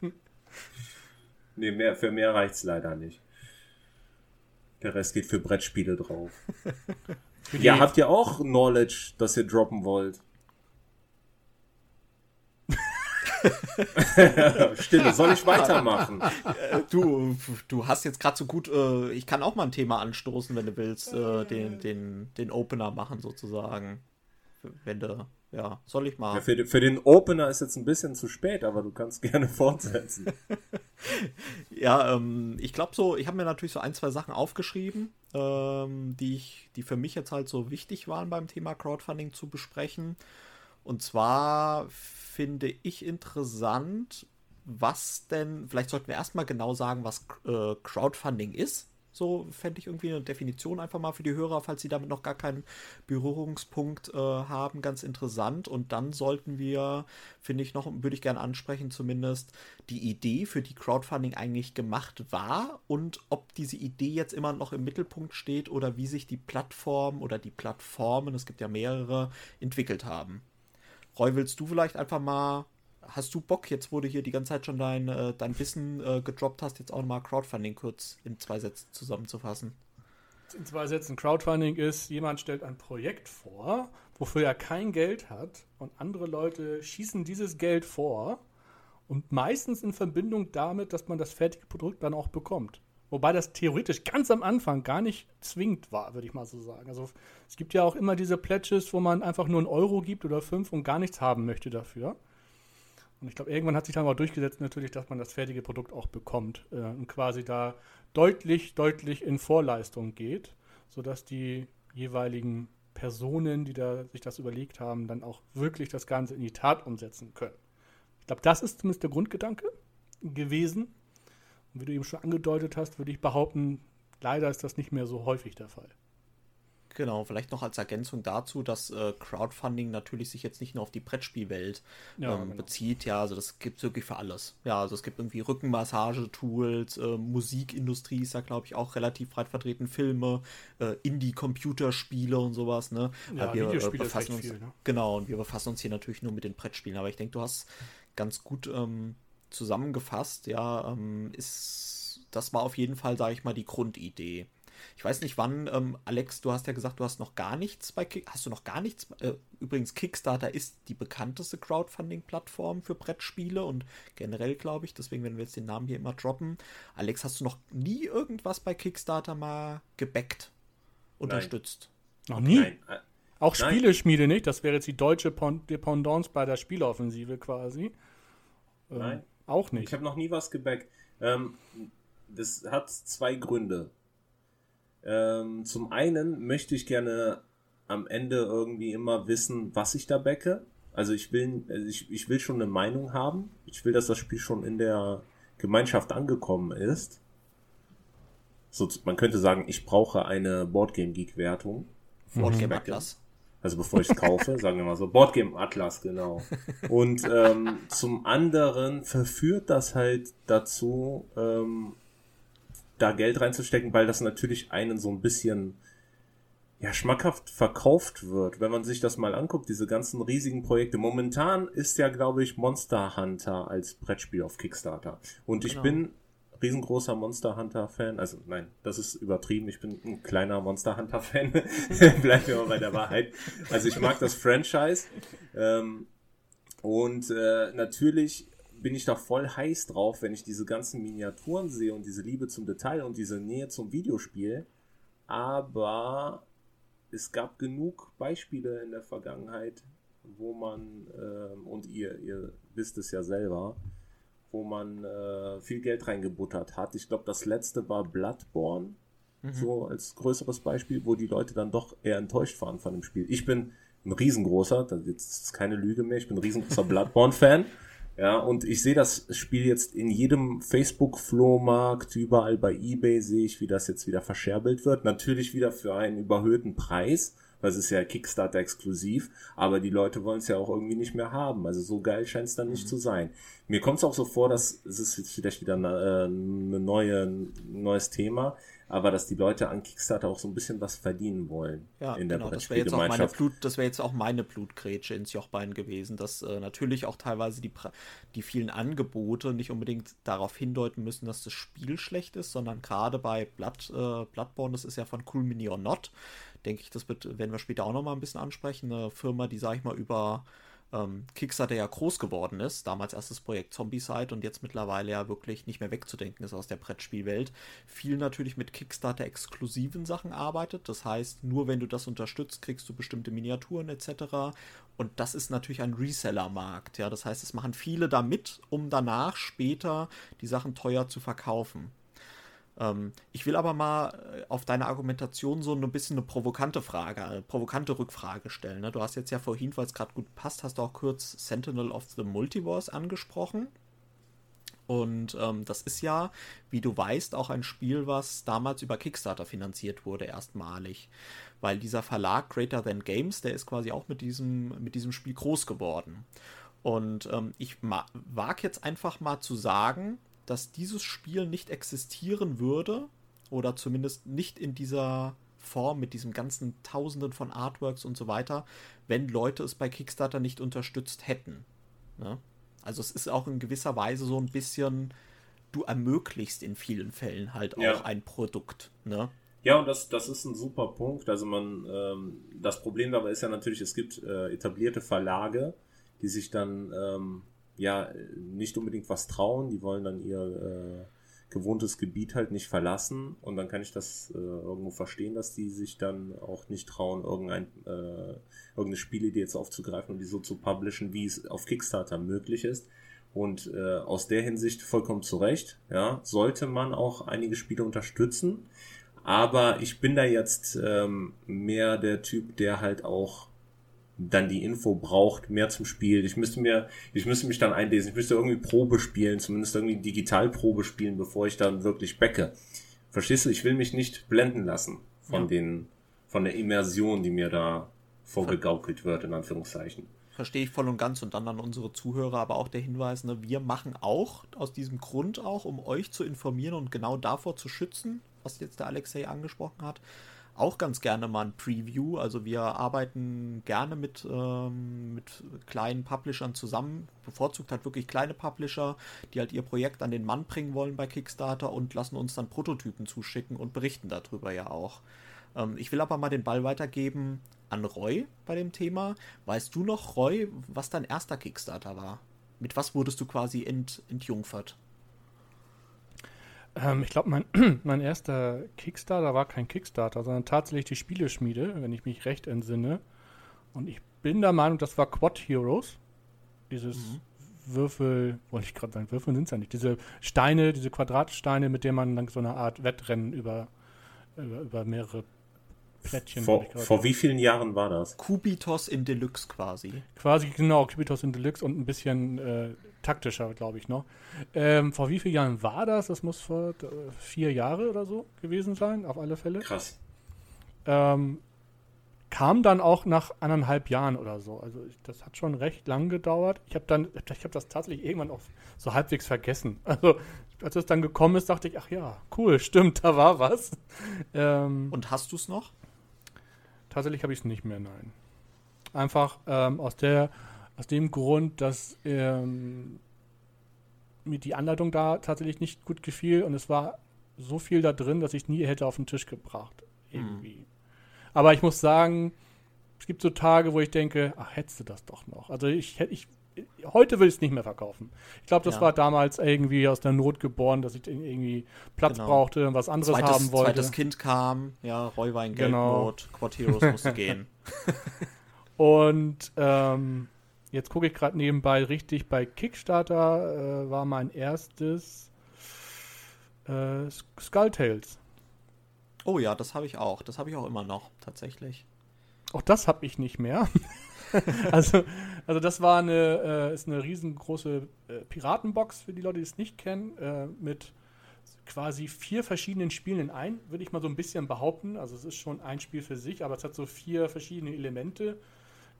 B: nee, mehr, für mehr reicht's leider nicht. Der Rest geht für Brettspiele drauf. ja, habt ihr auch Knowledge, das ihr droppen wollt? Stille, soll ich weitermachen?
C: Du, du hast jetzt gerade so gut, äh, ich kann auch mal ein Thema anstoßen, wenn du willst, äh, den, den, den Opener machen sozusagen. Wenn du, ja, soll ich mal. Ja,
B: für, für, den Opener ist jetzt ein bisschen zu spät, aber du kannst gerne fortsetzen.
C: ja, ähm, ich glaube so, ich habe mir natürlich so ein, zwei Sachen aufgeschrieben. ähm, die, ich, die für mich jetzt halt so wichtig waren beim Thema Crowdfunding zu besprechen. Und zwar finde ich interessant, was denn, vielleicht sollten wir erstmal genau sagen, was äh, Crowdfunding ist. So fände ich irgendwie eine Definition einfach mal für die Hörer, falls sie damit noch gar keinen Berührungspunkt äh, haben, ganz interessant. Und dann sollten wir, finde ich noch, würde ich gerne ansprechen, zumindest die Idee, für die Crowdfunding eigentlich gemacht war und ob diese Idee jetzt immer noch im Mittelpunkt steht oder wie sich die Plattform oder die Plattformen, es gibt ja mehrere, entwickelt haben. Roy, willst du vielleicht einfach mal hast du Bock, jetzt wo du hier die ganze Zeit schon dein, äh, dein Wissen äh, gedroppt hast, jetzt auch nochmal Crowdfunding kurz in zwei Sätzen zusammenzufassen?
A: In zwei Sätzen, Crowdfunding ist, jemand stellt ein Projekt vor, wofür er kein Geld hat und andere Leute schießen dieses Geld vor und meistens in Verbindung damit, dass man das fertige Produkt dann auch bekommt. Wobei das theoretisch ganz am Anfang gar nicht zwingend war, würde ich mal so sagen. Also es gibt ja auch immer diese Pledges, wo man einfach nur einen Euro gibt oder fünf und gar nichts haben möchte dafür. Und ich glaube, irgendwann hat sich dann auch durchgesetzt natürlich, dass man das fertige Produkt auch bekommt äh, und quasi da deutlich, deutlich in Vorleistung geht, sodass die jeweiligen Personen, die da sich das überlegt haben, dann auch wirklich das Ganze in die Tat umsetzen können. Ich glaube, das ist zumindest der Grundgedanke gewesen. Und wie du eben schon angedeutet hast, würde ich behaupten, leider ist das nicht mehr so häufig der Fall.
C: Genau, vielleicht noch als Ergänzung dazu, dass äh, Crowdfunding natürlich sich jetzt nicht nur auf die Brettspielwelt ja, ähm, genau. bezieht. Ja, also das gibt es wirklich für alles. Ja, also es gibt irgendwie Rückenmassage-Tools, äh, Musikindustrie ist da, glaube ich, auch relativ breit vertreten, Filme, äh, Indie-Computerspiele und sowas. Ne? Ja, wir äh, befassen uns, viel, ne? Genau, und wir befassen uns hier natürlich nur mit den Brettspielen. Aber ich denke, du hast ganz gut ähm, zusammengefasst. Ja, ähm, ist, das war auf jeden Fall, sage ich mal, die Grundidee. Ich weiß nicht wann, ähm, Alex, du hast ja gesagt, du hast noch gar nichts bei Kick. Hast du noch gar nichts? Äh, übrigens, Kickstarter ist die bekannteste Crowdfunding-Plattform für Brettspiele und generell, glaube ich, deswegen werden wir jetzt den Namen hier immer droppen. Alex, hast du noch nie irgendwas bei Kickstarter mal gebackt, unterstützt?
A: Nein. Noch nie? Nein. Äh, Auch Spieleschmiede nicht? Das wäre jetzt die deutsche Dependance bei der Spieleoffensive quasi.
B: Ähm, Nein.
A: Auch nicht.
B: Ich habe noch nie was gebackt. Ähm, das hat zwei Gründe. Ähm, zum einen möchte ich gerne am Ende irgendwie immer wissen, was ich da backe. Also ich will, also ich, ich will schon eine Meinung haben. Ich will, dass das Spiel schon in der Gemeinschaft angekommen ist. So, man könnte sagen, ich brauche eine Boardgame Geek Wertung.
C: Boardgame Atlas.
B: Also bevor ich es kaufe, sagen wir mal so, Boardgame Atlas, genau. Und ähm, zum anderen verführt das halt dazu, ähm, da Geld reinzustecken, weil das natürlich einen so ein bisschen ja, schmackhaft verkauft wird, wenn man sich das mal anguckt, diese ganzen riesigen Projekte. Momentan ist ja, glaube ich, Monster Hunter als Brettspiel auf Kickstarter. Und ich genau. bin riesengroßer Monster Hunter Fan. Also nein, das ist übertrieben. Ich bin ein kleiner Monster Hunter Fan. Bleiben wir mal bei der Wahrheit. Also ich mag das Franchise. Ähm, und äh, natürlich bin ich da voll heiß drauf, wenn ich diese ganzen Miniaturen sehe und diese Liebe zum Detail und diese Nähe zum Videospiel. Aber es gab genug Beispiele in der Vergangenheit, wo man, äh, und ihr, ihr wisst es ja selber, wo man äh, viel Geld reingebuttert hat. Ich glaube, das letzte war Bloodborne, mhm. so als größeres Beispiel, wo die Leute dann doch eher enttäuscht waren von dem Spiel. Ich bin ein riesengroßer, das ist keine Lüge mehr, ich bin ein riesengroßer Bloodborne-Fan. Ja, und ich sehe das Spiel jetzt in jedem Facebook-Flohmarkt, überall bei Ebay sehe ich, wie das jetzt wieder verscherbelt wird. Natürlich wieder für einen überhöhten Preis, es ist ja Kickstarter exklusiv, aber die Leute wollen es ja auch irgendwie nicht mehr haben. Also so geil scheint es dann nicht mhm. zu sein. Mir kommt es auch so vor, dass es ist jetzt vielleicht wieder eine, äh, eine neue, ein neues Thema, aber dass die Leute an Kickstarter auch so ein bisschen was verdienen wollen
C: ja, in der genau, das wäre jetzt auch meine Blut, das wäre jetzt auch meine Blutgrätsche ins Jochbein gewesen, dass äh, natürlich auch teilweise die, die vielen Angebote nicht unbedingt darauf hindeuten müssen, dass das Spiel schlecht ist, sondern gerade bei Blood, äh, Bloodborne, das ist ja von Cool Mini or Not, denke ich, das wird, werden wir später auch noch mal ein bisschen ansprechen, eine Firma, die, sag ich mal, über ähm, Kickstarter ja groß geworden ist. Damals erstes Projekt Zombicide und jetzt mittlerweile ja wirklich nicht mehr wegzudenken ist aus der Brettspielwelt. Viel natürlich mit Kickstarter-exklusiven Sachen arbeitet. Das heißt, nur wenn du das unterstützt, kriegst du bestimmte Miniaturen etc. Und das ist natürlich ein Reseller-Markt. Ja? Das heißt, es machen viele damit, um danach später die Sachen teuer zu verkaufen. Ähm, ich will aber mal äh, auf deine Argumentation so ein bisschen eine provokante Frage, eine provokante Rückfrage stellen. Ne? Du hast jetzt ja vorhin, weil es gerade gut passt, hast du auch kurz Sentinel of the Multiverse angesprochen. Und ähm, das ist ja, wie du weißt, auch ein Spiel, was damals über Kickstarter finanziert wurde, erstmalig. Weil dieser Verlag Greater Than Games, der ist quasi auch mit diesem, mit diesem Spiel groß geworden. Und ähm, ich wage jetzt einfach mal zu sagen, dass dieses Spiel nicht existieren würde oder zumindest nicht in dieser Form mit diesen ganzen Tausenden von Artworks und so weiter, wenn Leute es bei Kickstarter nicht unterstützt hätten. Ne? Also es ist auch in gewisser Weise so ein bisschen, du ermöglichst in vielen Fällen halt auch ja. ein Produkt. Ne?
B: Ja, und das, das ist ein super Punkt. Also man, ähm, das Problem dabei ist ja natürlich, es gibt äh, etablierte Verlage, die sich dann ähm, ja nicht unbedingt was trauen, die wollen dann ihr äh, gewohntes Gebiet halt nicht verlassen und dann kann ich das äh, irgendwo verstehen, dass die sich dann auch nicht trauen, irgendein, äh, irgendeine Spielidee jetzt aufzugreifen und die so zu publishen, wie es auf Kickstarter möglich ist. Und äh, aus der Hinsicht vollkommen zu Recht, ja, sollte man auch einige Spiele unterstützen. Aber ich bin da jetzt ähm, mehr der Typ, der halt auch dann die Info braucht, mehr zum Spiel. Ich müsste mir, ich müsste mich dann einlesen, ich müsste irgendwie Probe spielen, zumindest irgendwie Digitalprobe spielen, bevor ich dann wirklich backe. Verstehst du? Ich will mich nicht blenden lassen von ja. den, von der Immersion, die mir da vorgegaukelt wird, in Anführungszeichen.
C: Verstehe ich voll und ganz und dann an unsere Zuhörer aber auch der Hinweis, ne, wir machen auch aus diesem Grund auch, um euch zu informieren und genau davor zu schützen, was jetzt der Alexei angesprochen hat, auch ganz gerne mal ein Preview. Also wir arbeiten gerne mit, ähm, mit kleinen Publishern zusammen, bevorzugt halt wirklich kleine Publisher, die halt ihr Projekt an den Mann bringen wollen bei Kickstarter und lassen uns dann Prototypen zuschicken und berichten darüber ja auch. Ähm, ich will aber mal den Ball weitergeben an Roy bei dem Thema. Weißt du noch, Roy, was dein erster Kickstarter war? Mit was wurdest du quasi ent, entjungfert?
A: Ähm, ich glaube, mein, mein erster Kickstarter war kein Kickstarter, sondern tatsächlich die Spieleschmiede, wenn ich mich recht entsinne. Und ich bin der Meinung, das war Quad Heroes. Dieses mhm. Würfel, wollte ich gerade sagen, Würfel sind es ja nicht. Diese Steine, diese Quadratsteine, mit denen man dann so eine Art Wettrennen über, über, über mehrere Plättchen.
B: Vor, vor wie vielen Jahren war das?
C: Kubitos in Deluxe quasi.
A: Quasi, genau, Kubitos in Deluxe und ein bisschen äh, taktischer, glaube ich noch. Ähm, vor wie vielen Jahren war das? Das muss vor äh, vier Jahre oder so gewesen sein, auf alle Fälle.
B: Krass.
A: Ähm, kam dann auch nach anderthalb Jahren oder so. Also ich, das hat schon recht lang gedauert. Ich habe dann, ich habe das tatsächlich irgendwann auch so halbwegs vergessen. Also als es dann gekommen ist, dachte ich, ach ja, cool, stimmt, da war was.
C: Ähm, Und hast du es noch?
A: Tatsächlich habe ich es nicht mehr, nein. Einfach ähm, aus der aus dem Grund, dass ähm, mir die Anleitung da tatsächlich nicht gut gefiel und es war so viel da drin, dass ich nie hätte auf den Tisch gebracht. Irgendwie. Mhm. Aber ich muss sagen, es gibt so Tage, wo ich denke, ach, hättest du das doch noch. Also ich hätte, ich, heute will ich es nicht mehr verkaufen. Ich glaube, das ja. war damals irgendwie aus der Not geboren, dass ich irgendwie Platz genau. brauchte und was anderes zweites, haben wollte.
C: Zweites Kind kam, ja, Roy war in genau. Geldnot, genau. Quad Heroes musste gehen.
A: und ähm, Jetzt gucke ich gerade nebenbei richtig. Bei Kickstarter äh, war mein erstes äh, Skull Tales.
C: Oh ja, das habe ich auch. Das habe ich auch immer noch, tatsächlich.
A: Auch das habe ich nicht mehr. also, also das war eine, äh, ist eine riesengroße äh, Piratenbox für die Leute, die es nicht kennen, äh, mit quasi vier verschiedenen Spielen in ein, würde ich mal so ein bisschen behaupten. Also es ist schon ein Spiel für sich, aber es hat so vier verschiedene Elemente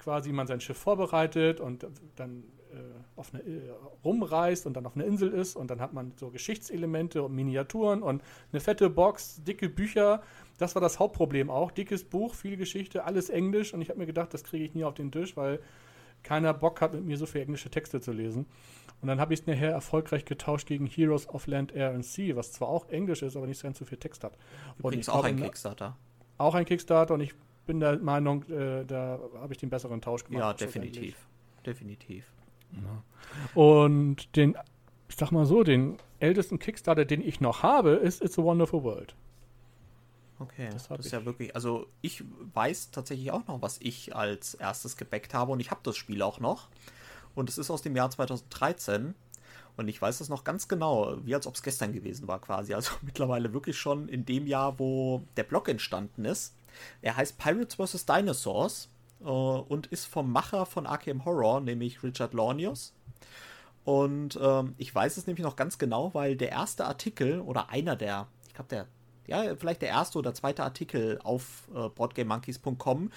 A: quasi man sein Schiff vorbereitet und dann äh, auf eine, äh, rumreist und dann auf einer Insel ist und dann hat man so Geschichtselemente und Miniaturen und eine fette Box, dicke Bücher. Das war das Hauptproblem auch. Dickes Buch, viel Geschichte, alles Englisch und ich habe mir gedacht, das kriege ich nie auf den Tisch, weil keiner Bock hat, mit mir so viele englische Texte zu lesen. Und dann habe ich es nachher erfolgreich getauscht gegen Heroes of Land, Air and Sea, was zwar auch Englisch ist, aber nicht so ganz so viel Text hat.
C: Übrigens auch ein Kickstarter.
A: Auch ein Kickstarter und ich bin der Meinung, äh, da habe ich den besseren Tausch gemacht.
C: Ja, definitiv. Definitiv.
A: Ja. Und den, ich sag mal so, den ältesten Kickstarter, den ich noch habe, ist It's a Wonderful World.
C: Okay, das, das ist ja wirklich, also ich weiß tatsächlich auch noch, was ich als erstes gebackt habe und ich habe das Spiel auch noch. Und es ist aus dem Jahr 2013 Und ich weiß das noch ganz genau, wie als ob es gestern gewesen war quasi. Also mittlerweile wirklich schon in dem Jahr, wo der Blog entstanden ist. Er heißt Pirates vs. Dinosaurs äh, und ist vom Macher von Arkham Horror, nämlich Richard Launius. Und ähm, ich weiß es nämlich noch ganz genau, weil der erste Artikel oder einer der, ich glaube der, ja, vielleicht der erste oder zweite Artikel auf äh, boardgamemonkeys.com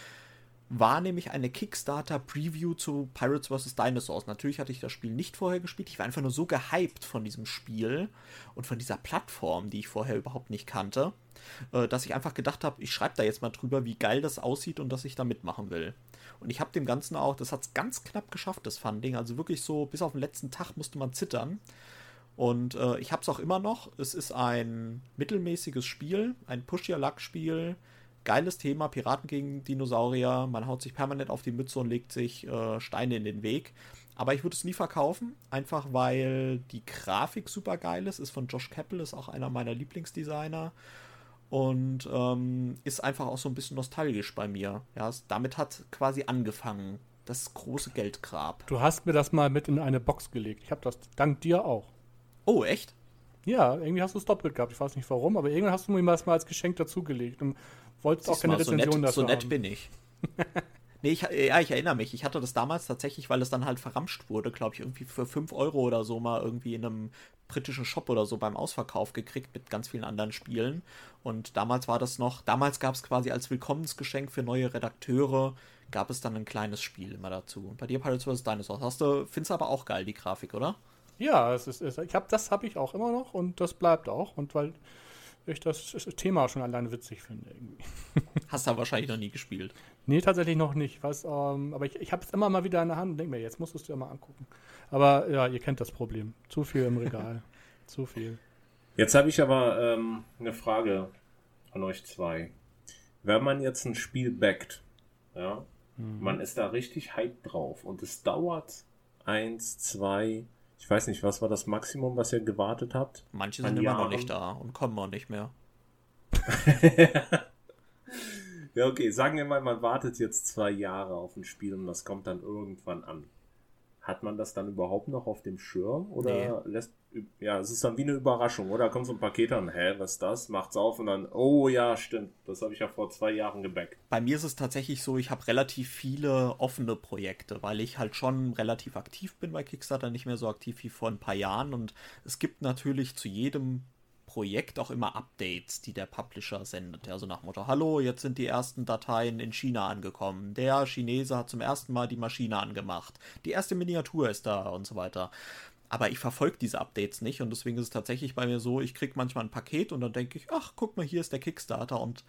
C: war nämlich eine Kickstarter-Preview zu Pirates vs. Dinosaurs. Natürlich hatte ich das Spiel nicht vorher gespielt. Ich war einfach nur so gehypt von diesem Spiel und von dieser Plattform, die ich vorher überhaupt nicht kannte, äh, dass ich einfach gedacht habe, ich schreibe da jetzt mal drüber, wie geil das aussieht und dass ich da mitmachen will. Und ich habe dem Ganzen auch, das hat es ganz knapp geschafft, das Funding. Also wirklich so, bis auf den letzten Tag musste man zittern. Und äh, ich habe es auch immer noch. Es ist ein mittelmäßiges Spiel, ein Push-Your-Luck-Spiel geiles Thema, Piraten gegen Dinosaurier. Man haut sich permanent auf die Mütze und legt sich äh, Steine in den Weg. Aber ich würde es nie verkaufen, einfach weil die Grafik super geil ist. Ist von Josh Keppel, ist auch einer meiner Lieblingsdesigner. Und ähm, ist einfach auch so ein bisschen nostalgisch bei mir. Ja, es, damit hat quasi angefangen, das große Geldgrab.
A: Du hast mir das mal mit in eine Box gelegt. Ich habe das dank dir auch.
C: Oh, echt?
A: Ja, irgendwie hast du es doppelt gehabt. Ich weiß nicht warum, aber irgendwann hast du mir das mal als Geschenk dazugelegt. Und wolltest auch keine
C: Rezension so nett, dafür So nett haben. bin ich. nee, ich, ja, ich erinnere mich. Ich hatte das damals tatsächlich, weil es dann halt verramscht wurde, glaube ich, irgendwie für 5 Euro oder so mal irgendwie in einem britischen Shop oder so beim Ausverkauf gekriegt mit ganz vielen anderen Spielen. Und damals war das noch, damals gab es quasi als Willkommensgeschenk für neue Redakteure, gab es dann ein kleines Spiel immer dazu. Und bei dir Pirates vs. Dinosaurs hast du, findest du aber auch geil, die Grafik, oder?
A: Ja, es ist, ich hab, das habe ich auch immer noch und das bleibt auch. Und weil ich das Thema schon alleine witzig finde. Irgendwie.
C: Hast du wahrscheinlich noch nie gespielt?
A: Nee, tatsächlich noch nicht. Was, ähm, aber ich, ich habe es immer mal wieder in der Hand und denke mir, jetzt musst du es dir mal angucken. Aber ja, ihr kennt das Problem. Zu viel im Regal. Zu viel.
B: Jetzt habe ich aber ähm, eine Frage an euch zwei. Wenn man jetzt ein Spiel backt, ja, mhm. man ist da richtig hype drauf und es dauert eins, zwei, ich weiß nicht, was war das Maximum, was ihr gewartet habt?
C: Manche sind immer noch nicht da und kommen auch nicht mehr.
B: ja, okay, sagen wir mal, man wartet jetzt zwei Jahre auf ein Spiel und das kommt dann irgendwann an. Hat man das dann überhaupt noch auf dem Schirm? Oder nee. lässt. Ja, es ist dann wie eine Überraschung, oder? Da kommt so ein Paket an, hä, was ist das? Macht's auf und dann, oh ja, stimmt, das habe ich ja vor zwei Jahren gebackt.
C: Bei mir ist es tatsächlich so, ich habe relativ viele offene Projekte, weil ich halt schon relativ aktiv bin bei Kickstarter, nicht mehr so aktiv wie vor ein paar Jahren. Und es gibt natürlich zu jedem Projekt auch immer Updates, die der Publisher sendet. Also nach Motto, hallo, jetzt sind die ersten Dateien in China angekommen. Der Chinese hat zum ersten Mal die Maschine angemacht. Die erste Miniatur ist da und so weiter. Aber ich verfolge diese Updates nicht und deswegen ist es tatsächlich bei mir so, ich kriege manchmal ein Paket und dann denke ich, ach, guck mal, hier ist der Kickstarter und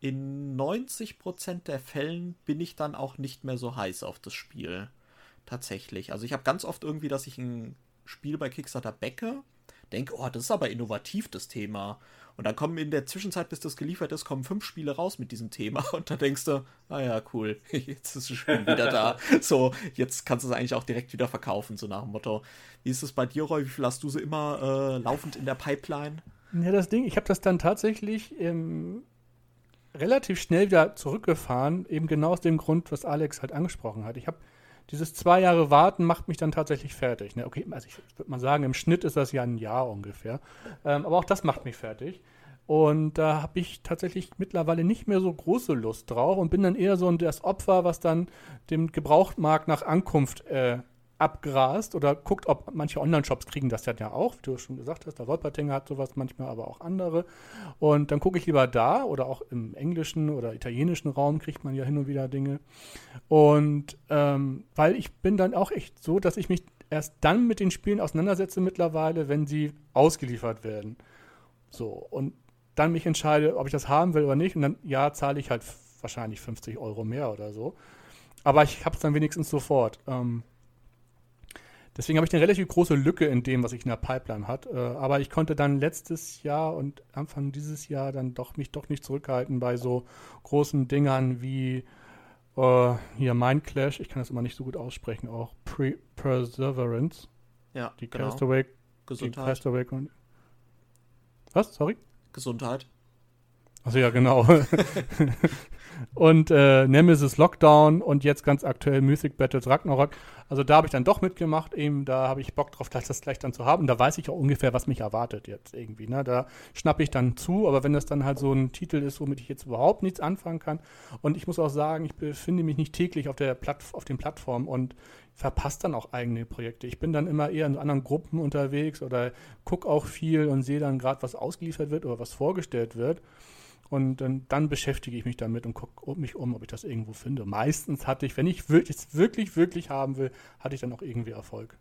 C: in 90% der Fällen bin ich dann auch nicht mehr so heiß auf das Spiel. Tatsächlich. Also ich habe ganz oft irgendwie, dass ich ein Spiel bei Kickstarter backe denke, oh, das ist aber innovativ, das Thema. Und dann kommen in der Zwischenzeit, bis das geliefert ist, kommen fünf Spiele raus mit diesem Thema. Und dann denkst du, ah ja, cool, jetzt ist das Spiel wieder da. So, jetzt kannst du es eigentlich auch direkt wieder verkaufen, so nach dem Motto. Wie ist es bei dir, Roy? Wie viel hast du so immer äh, laufend in der Pipeline?
A: Ja, das Ding, ich habe das dann tatsächlich ähm, relativ schnell wieder zurückgefahren, eben genau aus dem Grund, was Alex halt angesprochen hat. Ich habe dieses zwei Jahre Warten macht mich dann tatsächlich fertig. Ne? Okay, also ich würde mal sagen, im Schnitt ist das ja ein Jahr ungefähr. Ähm, aber auch das macht mich fertig. Und da habe ich tatsächlich mittlerweile nicht mehr so große Lust drauf und bin dann eher so das Opfer, was dann dem Gebrauchtmarkt nach Ankunft äh, abgrast oder guckt, ob manche Online-Shops kriegen das ja auch, wie du schon gesagt hast, der Wolpertinger hat sowas manchmal, aber auch andere. Und dann gucke ich lieber da oder auch im englischen oder italienischen Raum kriegt man ja hin und wieder Dinge. Und ähm, weil ich bin dann auch echt so, dass ich mich erst dann mit den Spielen auseinandersetze mittlerweile, wenn sie ausgeliefert werden. So, und dann mich entscheide, ob ich das haben will oder nicht. Und dann, ja, zahle ich halt wahrscheinlich 50 Euro mehr oder so. Aber ich habe es dann wenigstens sofort. Ähm, Deswegen habe ich eine relativ große Lücke in dem, was ich in der Pipeline hat. Äh, aber ich konnte dann letztes Jahr und Anfang dieses Jahr dann doch mich doch nicht zurückhalten bei so großen Dingern wie äh, hier Mind Clash. Ich kann das immer nicht so gut aussprechen. Auch Pre Perseverance.
C: Ja,
A: die genau. Castaway.
C: Gesundheit.
A: Die Castaway Was? Sorry?
C: Gesundheit.
A: Achso, ja, genau. und äh, Nemesis Lockdown und jetzt ganz aktuell Mythic Battles Ragnarok. Also da habe ich dann doch mitgemacht, eben da habe ich Bock drauf, das gleich dann zu haben. Da weiß ich auch ungefähr, was mich erwartet jetzt irgendwie. Ne? Da schnappe ich dann zu, aber wenn das dann halt so ein Titel ist, womit ich jetzt überhaupt nichts anfangen kann. Und ich muss auch sagen, ich befinde mich nicht täglich auf, der Platt auf den Plattformen und verpasse dann auch eigene Projekte. Ich bin dann immer eher in anderen Gruppen unterwegs oder gucke auch viel und sehe dann gerade, was ausgeliefert wird oder was vorgestellt wird. Und dann, dann beschäftige ich mich damit und gucke mich um, ob ich das irgendwo finde. Meistens hatte ich, wenn ich es wirklich, wirklich haben will, hatte ich dann auch irgendwie Erfolg.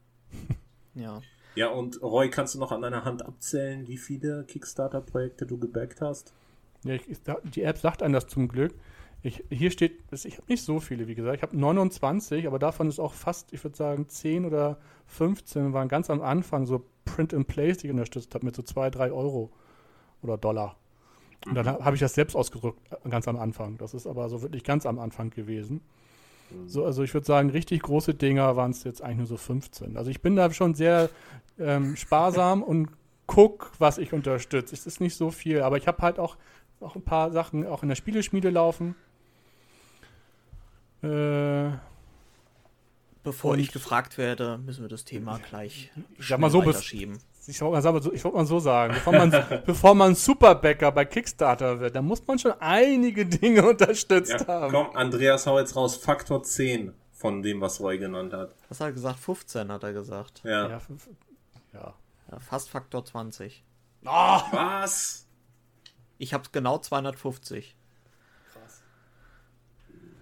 B: Ja. Ja, und Roy, kannst du noch an deiner Hand abzählen, wie viele Kickstarter-Projekte du gebackt hast?
A: Ja, ich, die App sagt einem das zum Glück. Ich, hier steht, ich habe nicht so viele, wie gesagt. Ich habe 29, aber davon ist auch fast, ich würde sagen, 10 oder 15 waren ganz am Anfang so Print and Place, die ich unterstützt habe, mit so 2, 3 Euro oder Dollar. Und dann habe ich das selbst ausgedrückt, äh, ganz am Anfang. Das ist aber so wirklich ganz am Anfang gewesen. Mhm. So, also ich würde sagen, richtig große Dinger waren es jetzt eigentlich nur so 15. Also ich bin da schon sehr ähm, sparsam und guck, was ich unterstütze. Es ist nicht so viel, aber ich habe halt auch, auch ein paar Sachen auch in der Spieleschmiede laufen.
C: Äh, Bevor ich gefragt werde, müssen wir das Thema gleich
A: ich sag mal so, schieben ich wollte so, ich wollt mal so sagen, bevor man, bevor man Superbäcker bei Kickstarter wird, dann muss man schon einige Dinge unterstützt ja, haben.
B: Komm, Andreas, hau jetzt raus. Faktor 10 von dem, was Roy genannt hat.
C: Was hat er gesagt? 15 hat er gesagt.
B: Ja. Ja,
C: ja. ja fast Faktor 20.
B: Oh, was?
C: Ich hab's genau 250.
B: Krass.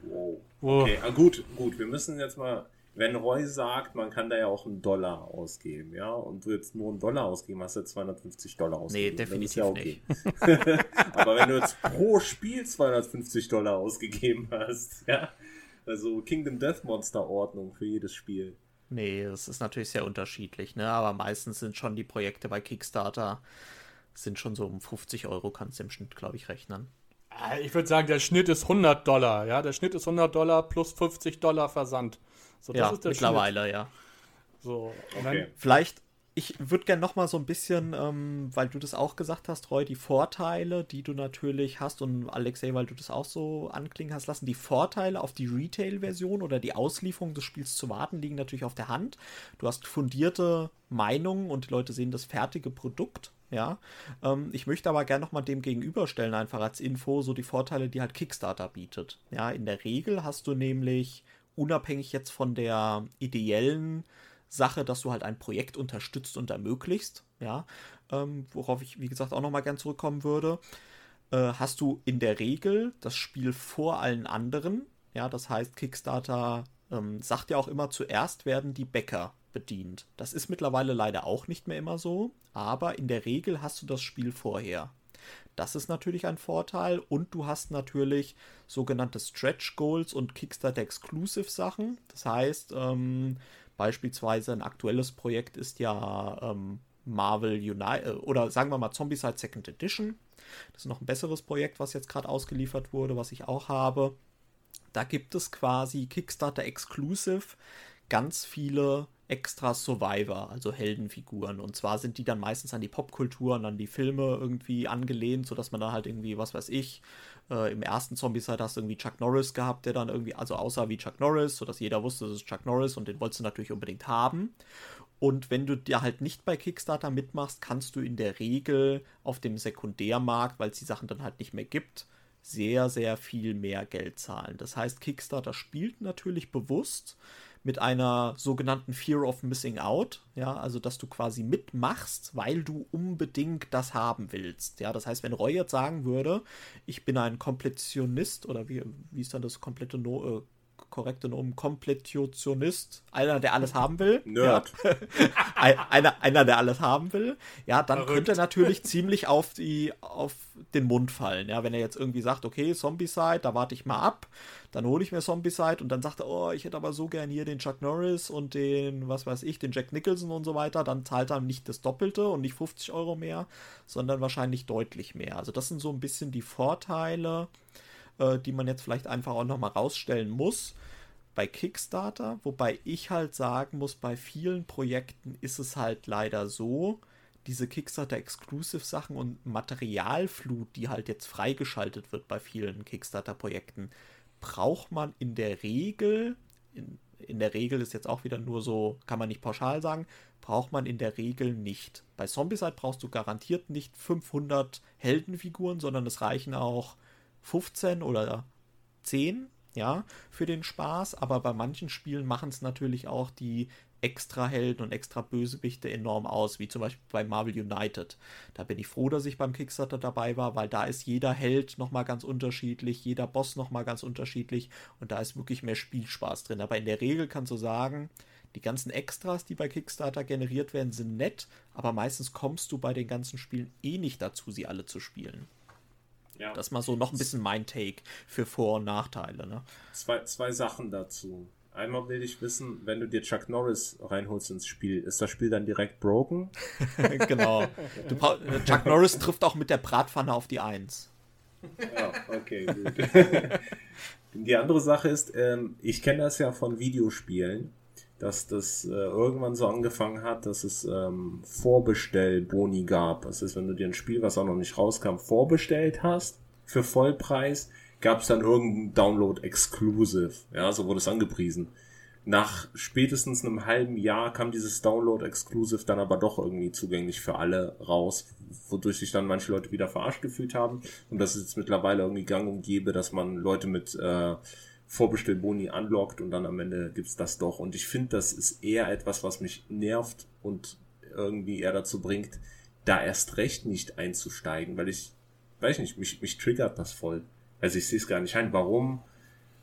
B: Wow. Okay, ah, gut, gut. Wir müssen jetzt mal wenn Roy sagt, man kann da ja auch einen Dollar ausgeben, ja, und du jetzt nur einen Dollar ausgeben, hast du 250 Dollar ausgegeben.
C: Nee, definitiv ja okay.
B: nicht. Aber wenn du jetzt pro Spiel 250 Dollar ausgegeben hast, ja, also Kingdom Death Monster Ordnung für jedes Spiel.
C: Nee, das ist natürlich sehr unterschiedlich, ne, aber meistens sind schon die Projekte bei Kickstarter sind schon so um 50 Euro, kannst du im Schnitt, glaube ich, rechnen.
A: Ah, ich würde sagen, der Schnitt ist 100 Dollar, ja, der Schnitt ist 100 Dollar plus 50 Dollar Versand.
C: So, ja, mittlerweile, Schnitt. ja.
A: So,
C: okay. Vielleicht, ich würde gerne noch mal so ein bisschen, ähm, weil du das auch gesagt hast, Roy, die Vorteile, die du natürlich hast und Alexei, weil du das auch so anklingen hast lassen, die Vorteile auf die Retail-Version oder die Auslieferung des Spiels zu warten, liegen natürlich auf der Hand. Du hast fundierte Meinungen und die Leute sehen das fertige Produkt. Ja, ähm, ich möchte aber gerne noch mal dem gegenüberstellen, einfach als Info, so die Vorteile, die halt Kickstarter bietet. Ja, in der Regel hast du nämlich unabhängig jetzt von der ideellen Sache, dass du halt ein Projekt unterstützt und ermöglichst, ja, ähm, worauf ich, wie gesagt, auch nochmal gern zurückkommen würde, äh, hast du in der Regel das Spiel vor allen anderen, ja, das heißt, Kickstarter ähm, sagt ja auch immer, zuerst werden die Bäcker bedient. Das ist mittlerweile leider auch nicht mehr immer so, aber in der Regel hast du das Spiel vorher. Das ist natürlich ein Vorteil und du hast natürlich sogenannte Stretch Goals und Kickstarter Exclusive Sachen. Das heißt, ähm, beispielsweise ein aktuelles Projekt ist ja ähm, Marvel United äh, oder sagen wir mal Zombicide Second Edition. Das ist noch ein besseres Projekt, was jetzt gerade ausgeliefert wurde, was ich auch habe. Da gibt es quasi Kickstarter Exclusive ganz viele extra Survivor, also Heldenfiguren. Und zwar sind die dann meistens an die Popkultur und an die Filme irgendwie angelehnt, sodass man da halt irgendwie, was weiß ich, äh, im ersten Zombie-Side hast du irgendwie Chuck Norris gehabt, der dann irgendwie, also aussah wie Chuck Norris, sodass jeder wusste, das ist Chuck Norris und den wolltest du natürlich unbedingt haben. Und wenn du dir halt nicht bei Kickstarter mitmachst, kannst du in der Regel auf dem Sekundärmarkt, weil es die Sachen dann halt nicht mehr gibt, sehr, sehr viel mehr Geld zahlen. Das heißt, Kickstarter spielt natürlich bewusst mit einer sogenannten Fear of Missing Out, ja, also dass du quasi mitmachst, weil du unbedingt das haben willst. Ja, das heißt, wenn Roy jetzt sagen würde, ich bin ein Kompletionist oder wie, wie ist dann das komplette no äh, korrekte Nomen, Komplettionist, einer, der alles haben will.
B: Nerd.
C: Ja. einer, einer, der alles haben will. Ja, dann Verrückt. könnte er natürlich ziemlich auf, die, auf den Mund fallen. Ja, wenn er jetzt irgendwie sagt, okay, Zombicide, da warte ich mal ab, dann hole ich mir Zombicide und dann sagt er, oh, ich hätte aber so gern hier den Chuck Norris und den, was weiß ich, den Jack Nicholson und so weiter, dann zahlt er nicht das Doppelte und nicht 50 Euro mehr, sondern wahrscheinlich deutlich mehr. Also das sind so ein bisschen die Vorteile äh, die man jetzt vielleicht einfach auch nochmal rausstellen muss bei Kickstarter, wobei ich halt sagen muss, bei vielen Projekten ist es halt leider so, diese Kickstarter-Exclusive-Sachen und Materialflut, die halt jetzt freigeschaltet wird bei vielen Kickstarter-Projekten, braucht man in der Regel, in, in der Regel ist jetzt auch wieder nur so, kann man nicht pauschal sagen, braucht man in der Regel nicht. Bei Zombicide brauchst du garantiert nicht 500 Heldenfiguren, sondern es reichen auch 15 oder 10, ja, für den Spaß. Aber bei manchen Spielen machen es natürlich auch die extra Helden und extra Bösewichte enorm aus, wie zum Beispiel bei Marvel United. Da bin ich froh, dass ich beim Kickstarter dabei war, weil da ist jeder Held nochmal ganz unterschiedlich, jeder Boss nochmal ganz unterschiedlich und da ist wirklich mehr Spielspaß drin. Aber in der Regel kannst du sagen, die ganzen Extras, die bei Kickstarter generiert werden, sind nett, aber meistens kommst du bei den ganzen Spielen eh nicht dazu, sie alle zu spielen. Ja. Das ist mal so noch ein bisschen mein Take für Vor- und Nachteile. Ne?
B: Zwei, zwei Sachen dazu. Einmal will ich wissen, wenn du dir Chuck Norris reinholst ins Spiel, ist das Spiel dann direkt broken?
C: genau. Du, Chuck Norris trifft auch mit der Bratpfanne auf die Eins.
B: Ja, okay, gut. die andere Sache ist, ähm, ich kenne das ja von Videospielen, dass das äh, irgendwann so angefangen hat, dass es ähm, Vorbestellboni gab. Das ist, wenn du dir ein Spiel, was auch noch nicht rauskam, vorbestellt hast für Vollpreis, gab es dann irgendein Download Exclusive. Ja, so wurde es angepriesen. Nach spätestens einem halben Jahr kam dieses Download Exclusive dann aber doch irgendwie zugänglich für alle raus, wodurch sich dann manche Leute wieder verarscht gefühlt haben. Und das ist jetzt mittlerweile irgendwie gang und gäbe, dass man Leute mit äh, Vorbestellboni unlockt und dann am Ende gibt's das doch. Und ich finde, das ist eher etwas, was mich nervt und irgendwie eher dazu bringt, da erst recht nicht einzusteigen, weil ich, weiß nicht, mich, mich triggert das voll. Also ich sehe es gar nicht ein. Warum?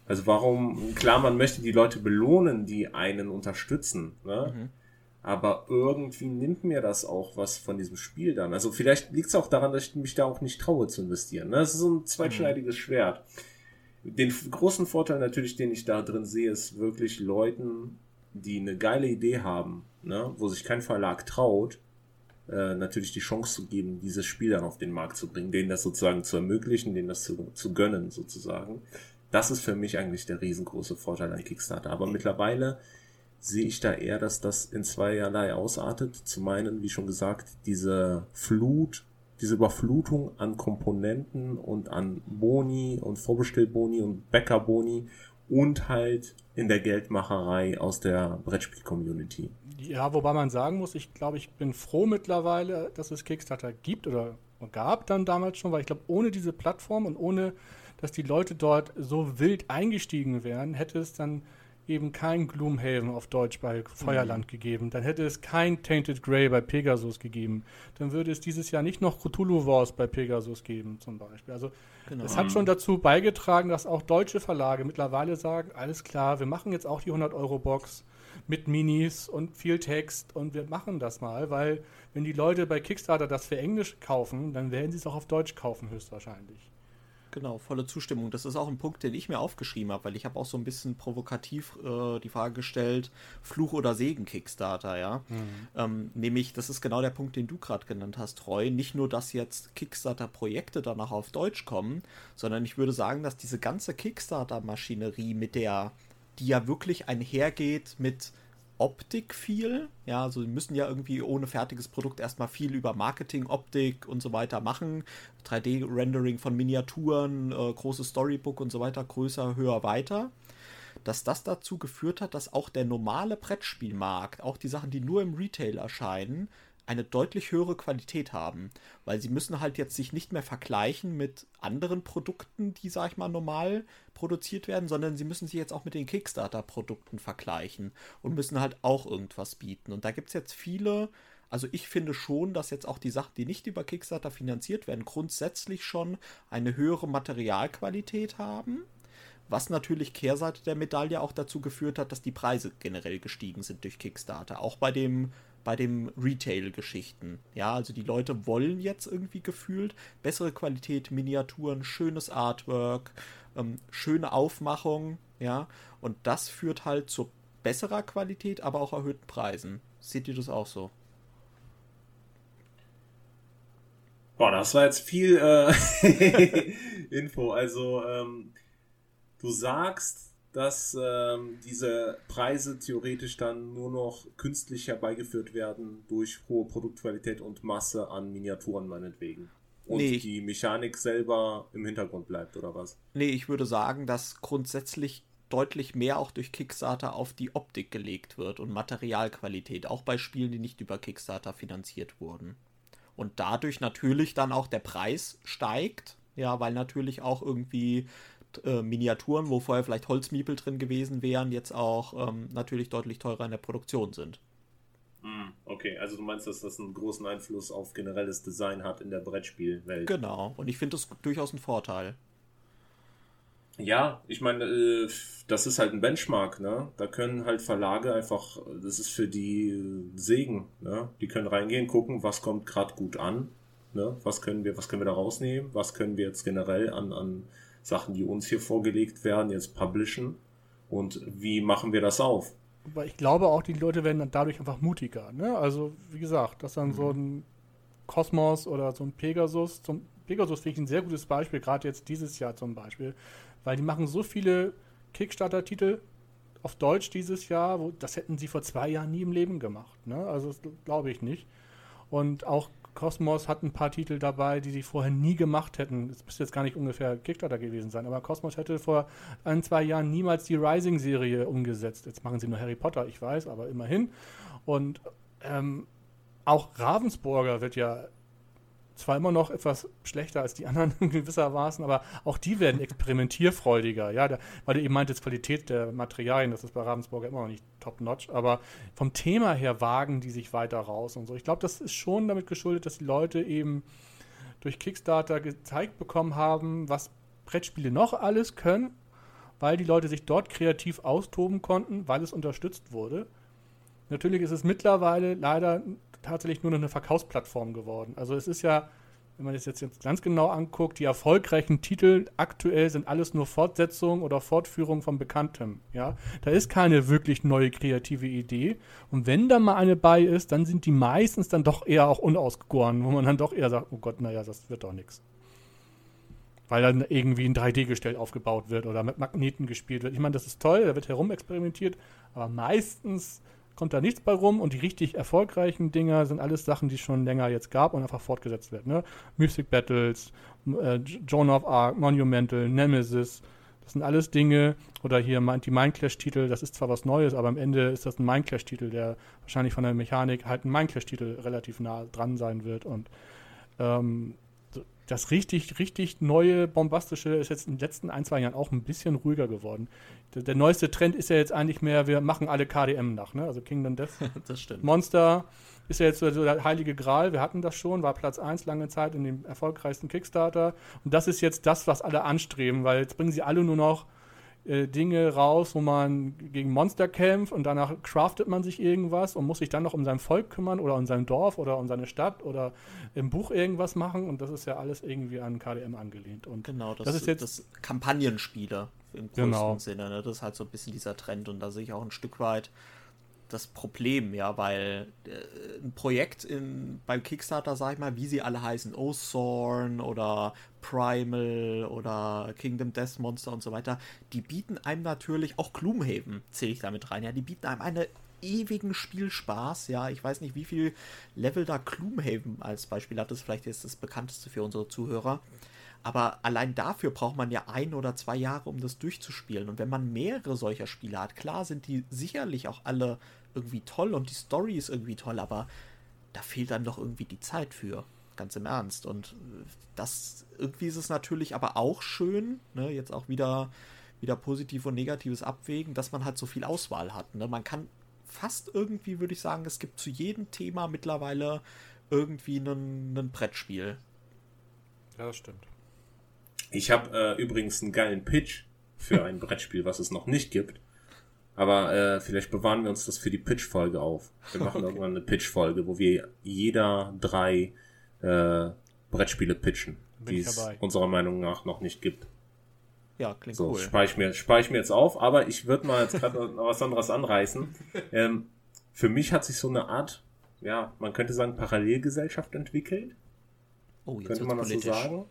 B: Also warum, klar, man möchte die Leute belohnen, die einen unterstützen, ne? Mhm. Aber irgendwie nimmt mir das auch was von diesem Spiel dann. Also vielleicht liegt es auch daran, dass ich mich da auch nicht traue zu investieren. Ne? Das ist so ein zweitschneidiges mhm. Schwert. Den großen Vorteil natürlich, den ich da drin sehe, ist wirklich Leuten, die eine geile Idee haben, ne? wo sich kein Verlag traut, äh, natürlich die Chance zu geben, dieses Spiel dann auf den Markt zu bringen, denen das sozusagen zu ermöglichen, denen das zu, zu gönnen sozusagen. Das ist für mich eigentlich der riesengroße Vorteil an Kickstarter. Aber mittlerweile sehe ich da eher, dass das in zweierlei ausartet. Zum einen, wie schon gesagt, diese Flut, diese Überflutung an Komponenten und an Boni und Vorbestellboni und Bäckerboni und halt in der Geldmacherei aus der Brettspiel-Community.
A: Ja, wobei man sagen muss, ich glaube, ich bin froh mittlerweile, dass es Kickstarter gibt oder gab dann damals schon, weil ich glaube, ohne diese Plattform und ohne, dass die Leute dort so wild eingestiegen wären, hätte es dann eben kein Gloomhaven auf Deutsch bei Feuerland mhm. gegeben. Dann hätte es kein Tainted Grey bei Pegasus gegeben. Dann würde es dieses Jahr nicht noch Cthulhu Wars bei Pegasus geben, zum Beispiel. Also genau. es hat schon dazu beigetragen, dass auch deutsche Verlage mittlerweile sagen, alles klar, wir machen jetzt auch die 100-Euro-Box mit Minis und viel Text und wir machen das mal, weil wenn die Leute bei Kickstarter das für Englisch kaufen, dann werden sie es auch auf Deutsch kaufen, höchstwahrscheinlich.
C: Genau, volle Zustimmung. Das ist auch ein Punkt, den ich mir aufgeschrieben habe, weil ich habe auch so ein bisschen provokativ äh, die Frage gestellt, Fluch oder Segen Kickstarter, ja. Mhm. Ähm, nämlich, das ist genau der Punkt, den du gerade genannt hast, Roy. Nicht nur, dass jetzt Kickstarter-Projekte danach auf Deutsch kommen, sondern ich würde sagen, dass diese ganze Kickstarter-Maschinerie mit der, die ja wirklich einhergeht mit Optik viel. Ja, also sie müssen ja irgendwie ohne fertiges Produkt erstmal viel über Marketing, Optik und so weiter machen. 3D-Rendering von Miniaturen, äh, großes Storybook und so weiter, größer, höher, weiter. Dass das dazu geführt hat, dass auch der normale Brettspielmarkt, auch die Sachen, die nur im Retail erscheinen, eine deutlich höhere Qualität haben, weil sie müssen halt jetzt sich nicht mehr vergleichen mit anderen Produkten, die, sag ich mal, normal produziert werden, sondern sie müssen sich jetzt auch mit den Kickstarter-Produkten vergleichen und müssen halt auch irgendwas bieten. Und da gibt es jetzt viele, also ich finde schon, dass jetzt auch die Sachen, die nicht über Kickstarter finanziert werden, grundsätzlich schon eine höhere Materialqualität haben. Was natürlich Kehrseite der Medaille auch dazu geführt hat, dass die Preise generell gestiegen sind durch Kickstarter. Auch bei dem bei den Retail-Geschichten. Ja, also die Leute wollen jetzt irgendwie gefühlt bessere Qualität, Miniaturen, schönes Artwork, ähm, schöne Aufmachung, ja, und das führt halt zu besserer Qualität, aber auch erhöhten Preisen. Seht ihr das auch so?
B: Boah, das war jetzt viel äh, Info. Also, ähm, du sagst, dass ähm, diese Preise theoretisch dann nur noch künstlich herbeigeführt werden durch hohe Produktqualität und Masse an Miniaturen meinetwegen. Und nee, die Mechanik selber im Hintergrund bleibt, oder was?
C: Nee, ich würde sagen, dass grundsätzlich deutlich mehr auch durch Kickstarter auf die Optik gelegt wird und Materialqualität, auch bei Spielen, die nicht über Kickstarter finanziert wurden. Und dadurch natürlich dann auch der Preis steigt, ja, weil natürlich auch irgendwie äh, Miniaturen, wo vorher vielleicht Holzmiepel drin gewesen wären, jetzt auch ähm, natürlich deutlich teurer in der Produktion sind.
B: Hm, okay, also du meinst, dass das einen großen Einfluss auf generelles Design hat in der Brettspielwelt.
C: Genau, und ich finde das durchaus ein Vorteil.
B: Ja, ich meine, äh, das ist halt ein Benchmark, ne? Da können halt Verlage einfach, das ist für die Segen, ne? Die können reingehen, gucken, was kommt gerade gut an, ne? Was können wir, was können wir da rausnehmen? Was können wir jetzt generell an, an Sachen, die uns hier vorgelegt werden, jetzt publishen? Und wie machen wir das auf?
A: Aber ich glaube auch, die Leute werden dann dadurch einfach mutiger, ne? Also, wie gesagt, dass dann mhm. so ein Kosmos oder so ein Pegasus, zum Pegasus finde ich ein sehr gutes Beispiel, gerade jetzt dieses Jahr zum Beispiel, weil die machen so viele Kickstarter-Titel auf Deutsch dieses Jahr, wo, das hätten sie vor zwei Jahren nie im Leben gemacht. Ne? Also das glaube ich nicht. Und auch Cosmos hat ein paar Titel dabei, die sie vorher nie gemacht hätten. Es müsste jetzt gar nicht ungefähr Kickstarter gewesen sein, aber Cosmos hätte vor ein, zwei Jahren niemals die Rising-Serie umgesetzt. Jetzt machen sie nur Harry Potter, ich weiß, aber immerhin. Und ähm, auch Ravensburger wird ja zwar immer noch etwas schlechter als die anderen gewissermaßen, aber auch die werden experimentierfreudiger, ja, da, weil du eben meintest, Qualität der Materialien, das ist bei Ravensburger immer noch nicht top-notch, aber vom Thema her wagen die sich weiter raus und so. Ich glaube, das ist schon damit geschuldet, dass die Leute eben durch Kickstarter gezeigt bekommen haben, was Brettspiele noch alles können, weil die Leute sich dort kreativ austoben konnten, weil es unterstützt wurde. Natürlich ist es mittlerweile leider tatsächlich nur noch eine Verkaufsplattform geworden. Also es ist ja, wenn man das jetzt ganz genau anguckt, die erfolgreichen Titel aktuell sind alles nur Fortsetzungen oder Fortführungen von Bekanntem. Ja, da ist keine wirklich neue kreative Idee. Und wenn da mal eine bei ist, dann sind die meistens dann doch eher auch unausgegoren, wo man dann doch eher sagt, oh Gott, naja, das wird doch nichts. Weil dann irgendwie ein 3D-Gestell aufgebaut wird oder mit Magneten gespielt wird. Ich meine, das ist toll, da wird herumexperimentiert, aber meistens kommt da nichts bei rum und die richtig erfolgreichen Dinger sind alles Sachen, die es schon länger jetzt gab und einfach fortgesetzt werden. Ne? Mystic Battles, äh, Joan of Arc, Monumental, Nemesis, das sind alles Dinge, oder hier die Mindclash-Titel, das ist zwar was Neues, aber am Ende ist das ein Mindclash-Titel, der wahrscheinlich von der Mechanik halt ein Mindclash-Titel relativ nah dran sein wird und ähm, das richtig, richtig neue, bombastische ist jetzt in den letzten ein, zwei Jahren auch ein bisschen ruhiger geworden. Der, der neueste Trend ist ja jetzt eigentlich mehr, wir machen alle KDM nach, ne? Also Kingdom Death.
C: das stimmt.
A: Monster ist ja jetzt so der heilige Gral, wir hatten das schon, war Platz 1 lange Zeit in dem erfolgreichsten Kickstarter. Und das ist jetzt das, was alle anstreben, weil jetzt bringen sie alle nur noch äh, Dinge raus, wo man gegen Monster kämpft und danach craftet man sich irgendwas und muss sich dann noch um sein Volk kümmern oder um sein Dorf oder um seine Stadt oder im Buch irgendwas machen und das ist ja alles irgendwie an KDM angelehnt. Und
C: genau, das, das ist jetzt das Kampagnenspiele im größten genau. Sinne. Ne? Das ist halt so ein bisschen dieser Trend und da sehe ich auch ein Stück weit das Problem, ja, weil äh, ein Projekt in, beim Kickstarter, sag ich mal, wie sie alle heißen, Osorn oder Primal oder Kingdom Death Monster und so weiter, die bieten einem natürlich, auch Gloomhaven zähle ich damit rein, ja, die bieten einem einen ewigen Spielspaß, ja, ich weiß nicht, wie viel Level da Gloomhaven als Beispiel hat, das ist vielleicht jetzt das bekannteste für unsere Zuhörer. Aber allein dafür braucht man ja ein oder zwei Jahre, um das durchzuspielen. Und wenn man mehrere solcher Spiele hat, klar sind die sicherlich auch alle irgendwie toll und die Story ist irgendwie toll, aber da fehlt dann doch irgendwie die Zeit für. Ganz im Ernst. Und das, irgendwie ist es natürlich aber auch schön, ne, jetzt auch wieder, wieder positiv und negatives Abwägen, dass man halt so viel Auswahl hat. Ne? Man kann fast irgendwie, würde ich sagen, es gibt zu jedem Thema mittlerweile irgendwie ein Brettspiel.
A: Ja, das stimmt.
B: Ich habe äh, übrigens einen geilen Pitch für ein Brettspiel, was es noch nicht gibt. Aber äh, vielleicht bewahren wir uns das für die Pitch-Folge auf. Wir machen okay. irgendwann eine Pitch-Folge, wo wir jeder drei äh, Brettspiele pitchen, die es unserer Meinung nach noch nicht gibt.
C: Ja, klingt
B: so,
C: cool.
B: Spare ich, mir, spare ich mir jetzt auf, aber ich würde mal jetzt gerade noch was anderes anreißen. Ähm, für mich hat sich so eine Art, ja, man könnte sagen, Parallelgesellschaft entwickelt. Oh, jetzt könnte man das politisch. so sagen?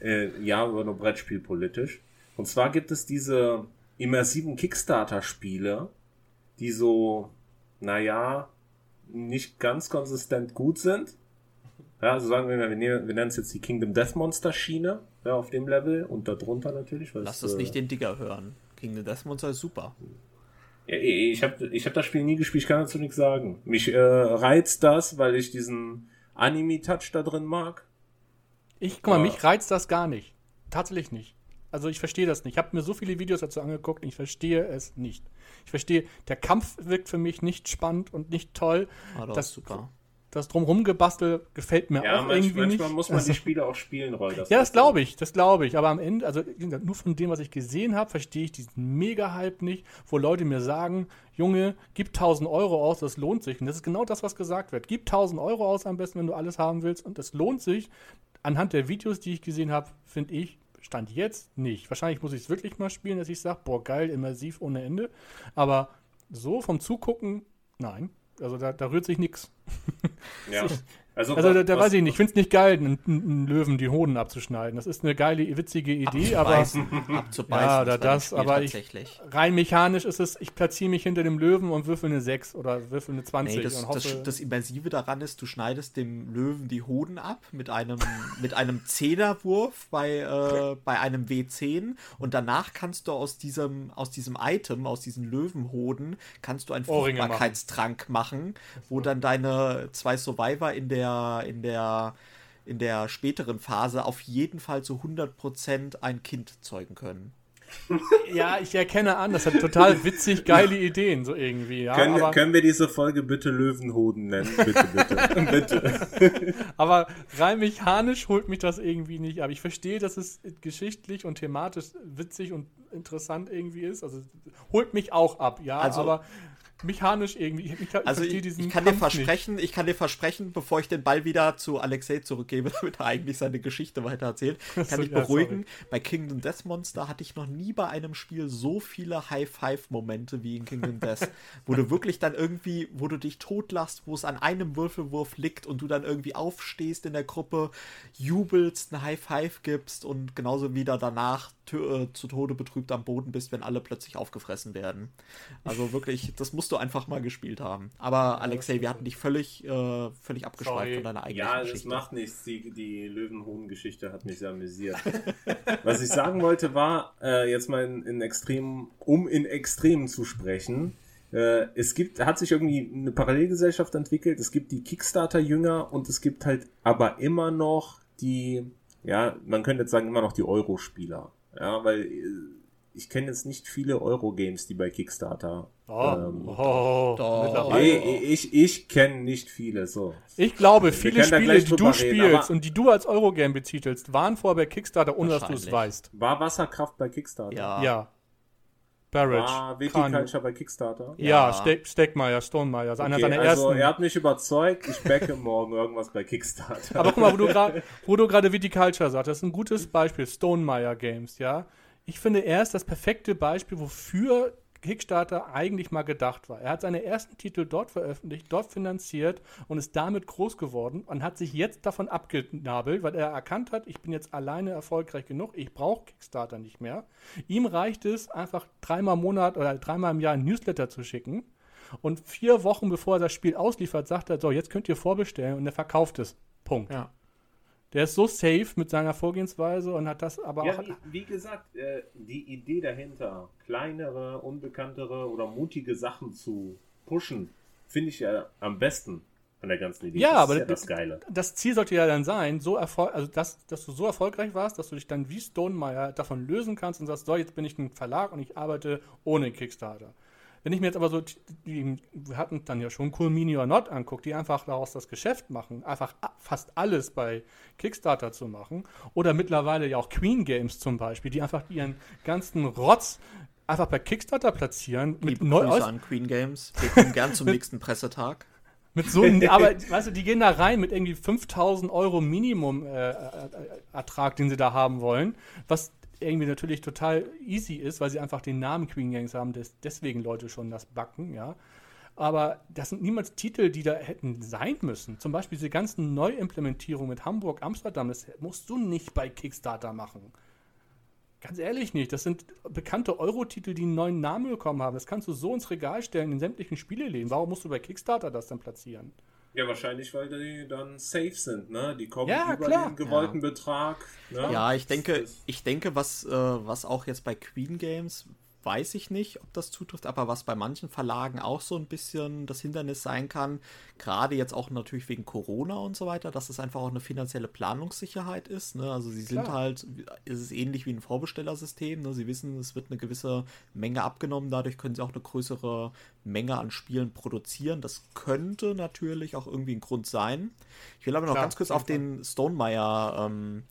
B: Äh, ja, aber nur Brettspiel politisch. Und zwar gibt es diese immersiven Kickstarter-Spiele, die so, naja, nicht ganz konsistent gut sind. Ja, also sagen wir mal, wir, nehmen, wir nennen es jetzt die Kingdom Death Monster Schiene, ja, auf dem Level und darunter natürlich.
C: Lass das äh, nicht den Digger hören. Kingdom Death Monster ist super.
B: Ja, ich habe ich hab das Spiel nie gespielt, ich kann dazu nichts sagen. Mich äh, reizt das, weil ich diesen Anime-Touch da drin mag.
A: Ich, guck mal, ja. mich reizt das gar nicht. Tatsächlich nicht. Also ich verstehe das nicht. Ich habe mir so viele Videos dazu angeguckt und ich verstehe es nicht. Ich verstehe, der Kampf wirkt für mich nicht spannend und nicht toll.
C: Ah, das, ist super.
A: Das drumherum gebastel gefällt mir ja, auch manch, irgendwie manchmal
B: nicht. muss man also, die Spiele auch spielen, Roy.
A: Das ja, das glaube ich, das glaube ich. Aber am Ende, also nur von dem, was ich gesehen habe, verstehe ich diesen Mega-Hype nicht, wo Leute mir sagen, Junge, gib 1000 Euro aus, das lohnt sich. Und das ist genau das, was gesagt wird. Gib 1000 Euro aus am besten, wenn du alles haben willst. Und das lohnt sich. Anhand der Videos, die ich gesehen habe, finde ich, Stand jetzt nicht. Wahrscheinlich muss ich es wirklich mal spielen, dass ich sage, boah, geil, immersiv ohne Ende. Aber so vom Zugucken, nein. Also da, da rührt sich nichts.
B: Ja.
A: Also, also da, da weiß ich nicht, ich finde es nicht geil, einen, einen, Löwen die Hoden abzuschneiden. Das ist eine geile, witzige Idee, abzubeißen,
C: aber abzubeißen, ja,
A: oder das, aber ich, rein mechanisch ist es, ich platziere mich hinter dem Löwen und würfel eine 6 oder würfel eine 20
C: nee, das,
A: und hoffe,
C: das, das, Immersive daran ist, du schneidest dem Löwen die Hoden ab mit einem mit einem Zehnerwurf bei, äh, bei einem W10 und danach kannst du aus diesem aus diesem Item, aus diesen Löwenhoden, kannst du einen Fruchtbarkeitstrank machen. machen, wo dann deine zwei Survivor in der der, in der, in der späteren Phase auf jeden Fall zu 100% ein Kind zeugen können.
A: ja, ich erkenne an, das hat total witzig geile Ideen, so irgendwie. Ja,
B: können, aber, können wir diese Folge bitte Löwenhoden nennen? Bitte, bitte. bitte.
A: aber rein mechanisch holt mich das irgendwie nicht ab. Ich verstehe, dass es geschichtlich und thematisch witzig und interessant irgendwie ist. Also holt mich auch ab, ja, also, aber mechanisch irgendwie. Ich,
C: ich, also ich, ich kann Kampf dir versprechen, nicht. ich kann dir versprechen, bevor ich den Ball wieder zu Alexei zurückgebe, damit er eigentlich seine Geschichte weiter erzählt, kann ich beruhigen. Sorry. Bei Kingdom Death Monster hatte ich noch nie bei einem Spiel so viele High-Five-Momente wie in Kingdom Death, wo du wirklich dann irgendwie, wo du dich totlachst, wo es an einem Würfelwurf liegt und du dann irgendwie aufstehst in der Gruppe, jubelst, eine High-Five gibst und genauso wieder danach zu Tode betrübt am Boden bist, wenn alle plötzlich aufgefressen werden. Also wirklich, das musst du einfach mal gespielt haben. Aber Alexei, wir hatten dich völlig, äh, völlig abgeschweift von deiner eigenen
B: ja, Geschichte. Ja, das macht nichts. Die, die Löwenhohn-Geschichte hat mich sehr amüsiert. Was ich sagen wollte war, äh, jetzt mal in, in Extremen, um in Extremen zu sprechen, äh, es gibt, hat sich irgendwie eine Parallelgesellschaft entwickelt. Es gibt die Kickstarter-Jünger und es gibt halt aber immer noch die, ja, man könnte jetzt sagen, immer noch die Euro-Spieler. Ja, weil äh, ich kenne jetzt nicht viele Euro-Games, die bei Kickstarter.
A: Oh, ähm, oh,
B: oh, nee, ich, ich kenne nicht viele. So.
A: Ich glaube, viele Spiele, die du spielst und die du als Eurogame betitelst, waren vorher bei Kickstarter, ohne dass du es weißt.
B: War Wasserkraft bei Kickstarter?
A: Ja. ja. Barrage.
B: War Viticulture bei Kickstarter?
A: Ja, ja Ste Steckmeier, Stonemeyer, also okay, einer seiner also ersten.
B: Er hat mich überzeugt, ich backe morgen irgendwas bei Kickstarter.
A: Aber guck mal, wo du gerade Viticulture sagst, das ist ein gutes Beispiel, Stonemeyer Games, ja. Ich finde, er ist das perfekte Beispiel, wofür Kickstarter eigentlich mal gedacht war. Er hat seine ersten Titel dort veröffentlicht, dort finanziert und ist damit groß geworden und hat sich jetzt davon abgenabelt, weil er erkannt hat, ich bin jetzt alleine erfolgreich genug, ich brauche Kickstarter nicht mehr. Ihm reicht es, einfach dreimal im Monat oder dreimal im Jahr ein Newsletter zu schicken. Und vier Wochen bevor er das Spiel ausliefert, sagt er, so, jetzt könnt ihr vorbestellen und er verkauft es. Punkt. Ja. Der ist so safe mit seiner Vorgehensweise und hat das aber
B: ja, auch. Wie, wie gesagt, äh, die Idee dahinter, kleinere, unbekanntere oder mutige Sachen zu pushen, finde ich ja am besten an der ganzen Idee.
A: Ja, das aber ja das, Geile. das Ziel sollte ja dann sein, so Erfolg, also das, dass du so erfolgreich warst, dass du dich dann wie Stonemeyer davon lösen kannst und sagst, so, jetzt bin ich ein Verlag und ich arbeite ohne Kickstarter. Wenn ich mir jetzt aber so, die, wir hatten dann ja schon Cool Mini or Not anguckt, die einfach daraus das Geschäft machen, einfach fast alles bei Kickstarter zu machen, oder mittlerweile ja auch Queen Games zum Beispiel, die einfach ihren ganzen Rotz einfach bei Kickstarter platzieren.
C: Mit Liebe Grüße an Queen Games. Wir kommen gern zum nächsten Pressetag.
A: Mit so aber weißt du, die gehen da rein mit irgendwie 5000 Euro Minimum äh, äh, Ertrag, den sie da haben wollen, was irgendwie natürlich total easy ist, weil sie einfach den Namen Queen Gangs haben, des, deswegen Leute schon das backen, ja. Aber das sind niemals Titel, die da hätten sein müssen. Zum Beispiel diese ganzen Neuimplementierungen mit Hamburg, Amsterdam, das musst du nicht bei Kickstarter machen. Ganz ehrlich nicht. Das sind bekannte Euro-Titel, die einen neuen Namen bekommen haben. Das kannst du so ins Regal stellen in sämtlichen Spieleläden. Warum musst du bei Kickstarter das dann platzieren?
B: Ja, wahrscheinlich, weil die dann safe sind, ne? Die kommen
A: Ja,
B: über
A: klar.
B: den gewollten
C: Ja.
B: Betrag. Ne?
C: Ja, ich denke, ich denke, was, äh, was auch jetzt bei Queen Games, weiß ich nicht, ob das zutrifft, aber was bei manchen Verlagen auch so ein bisschen das Hindernis sein kann, gerade jetzt auch natürlich wegen Corona und so weiter, dass es einfach auch eine finanzielle Planungssicherheit ist. Ne? Also sie sind
A: Klar.
C: halt, es ist ähnlich wie ein Vorbestellersystem. Ne? Sie wissen, es wird eine gewisse Menge abgenommen, dadurch können sie auch eine größere Menge an Spielen produzieren. Das könnte natürlich auch irgendwie ein Grund sein. Ich will aber noch
A: Klar,
C: ganz kurz
A: auf
C: den Stonemeyer ähm,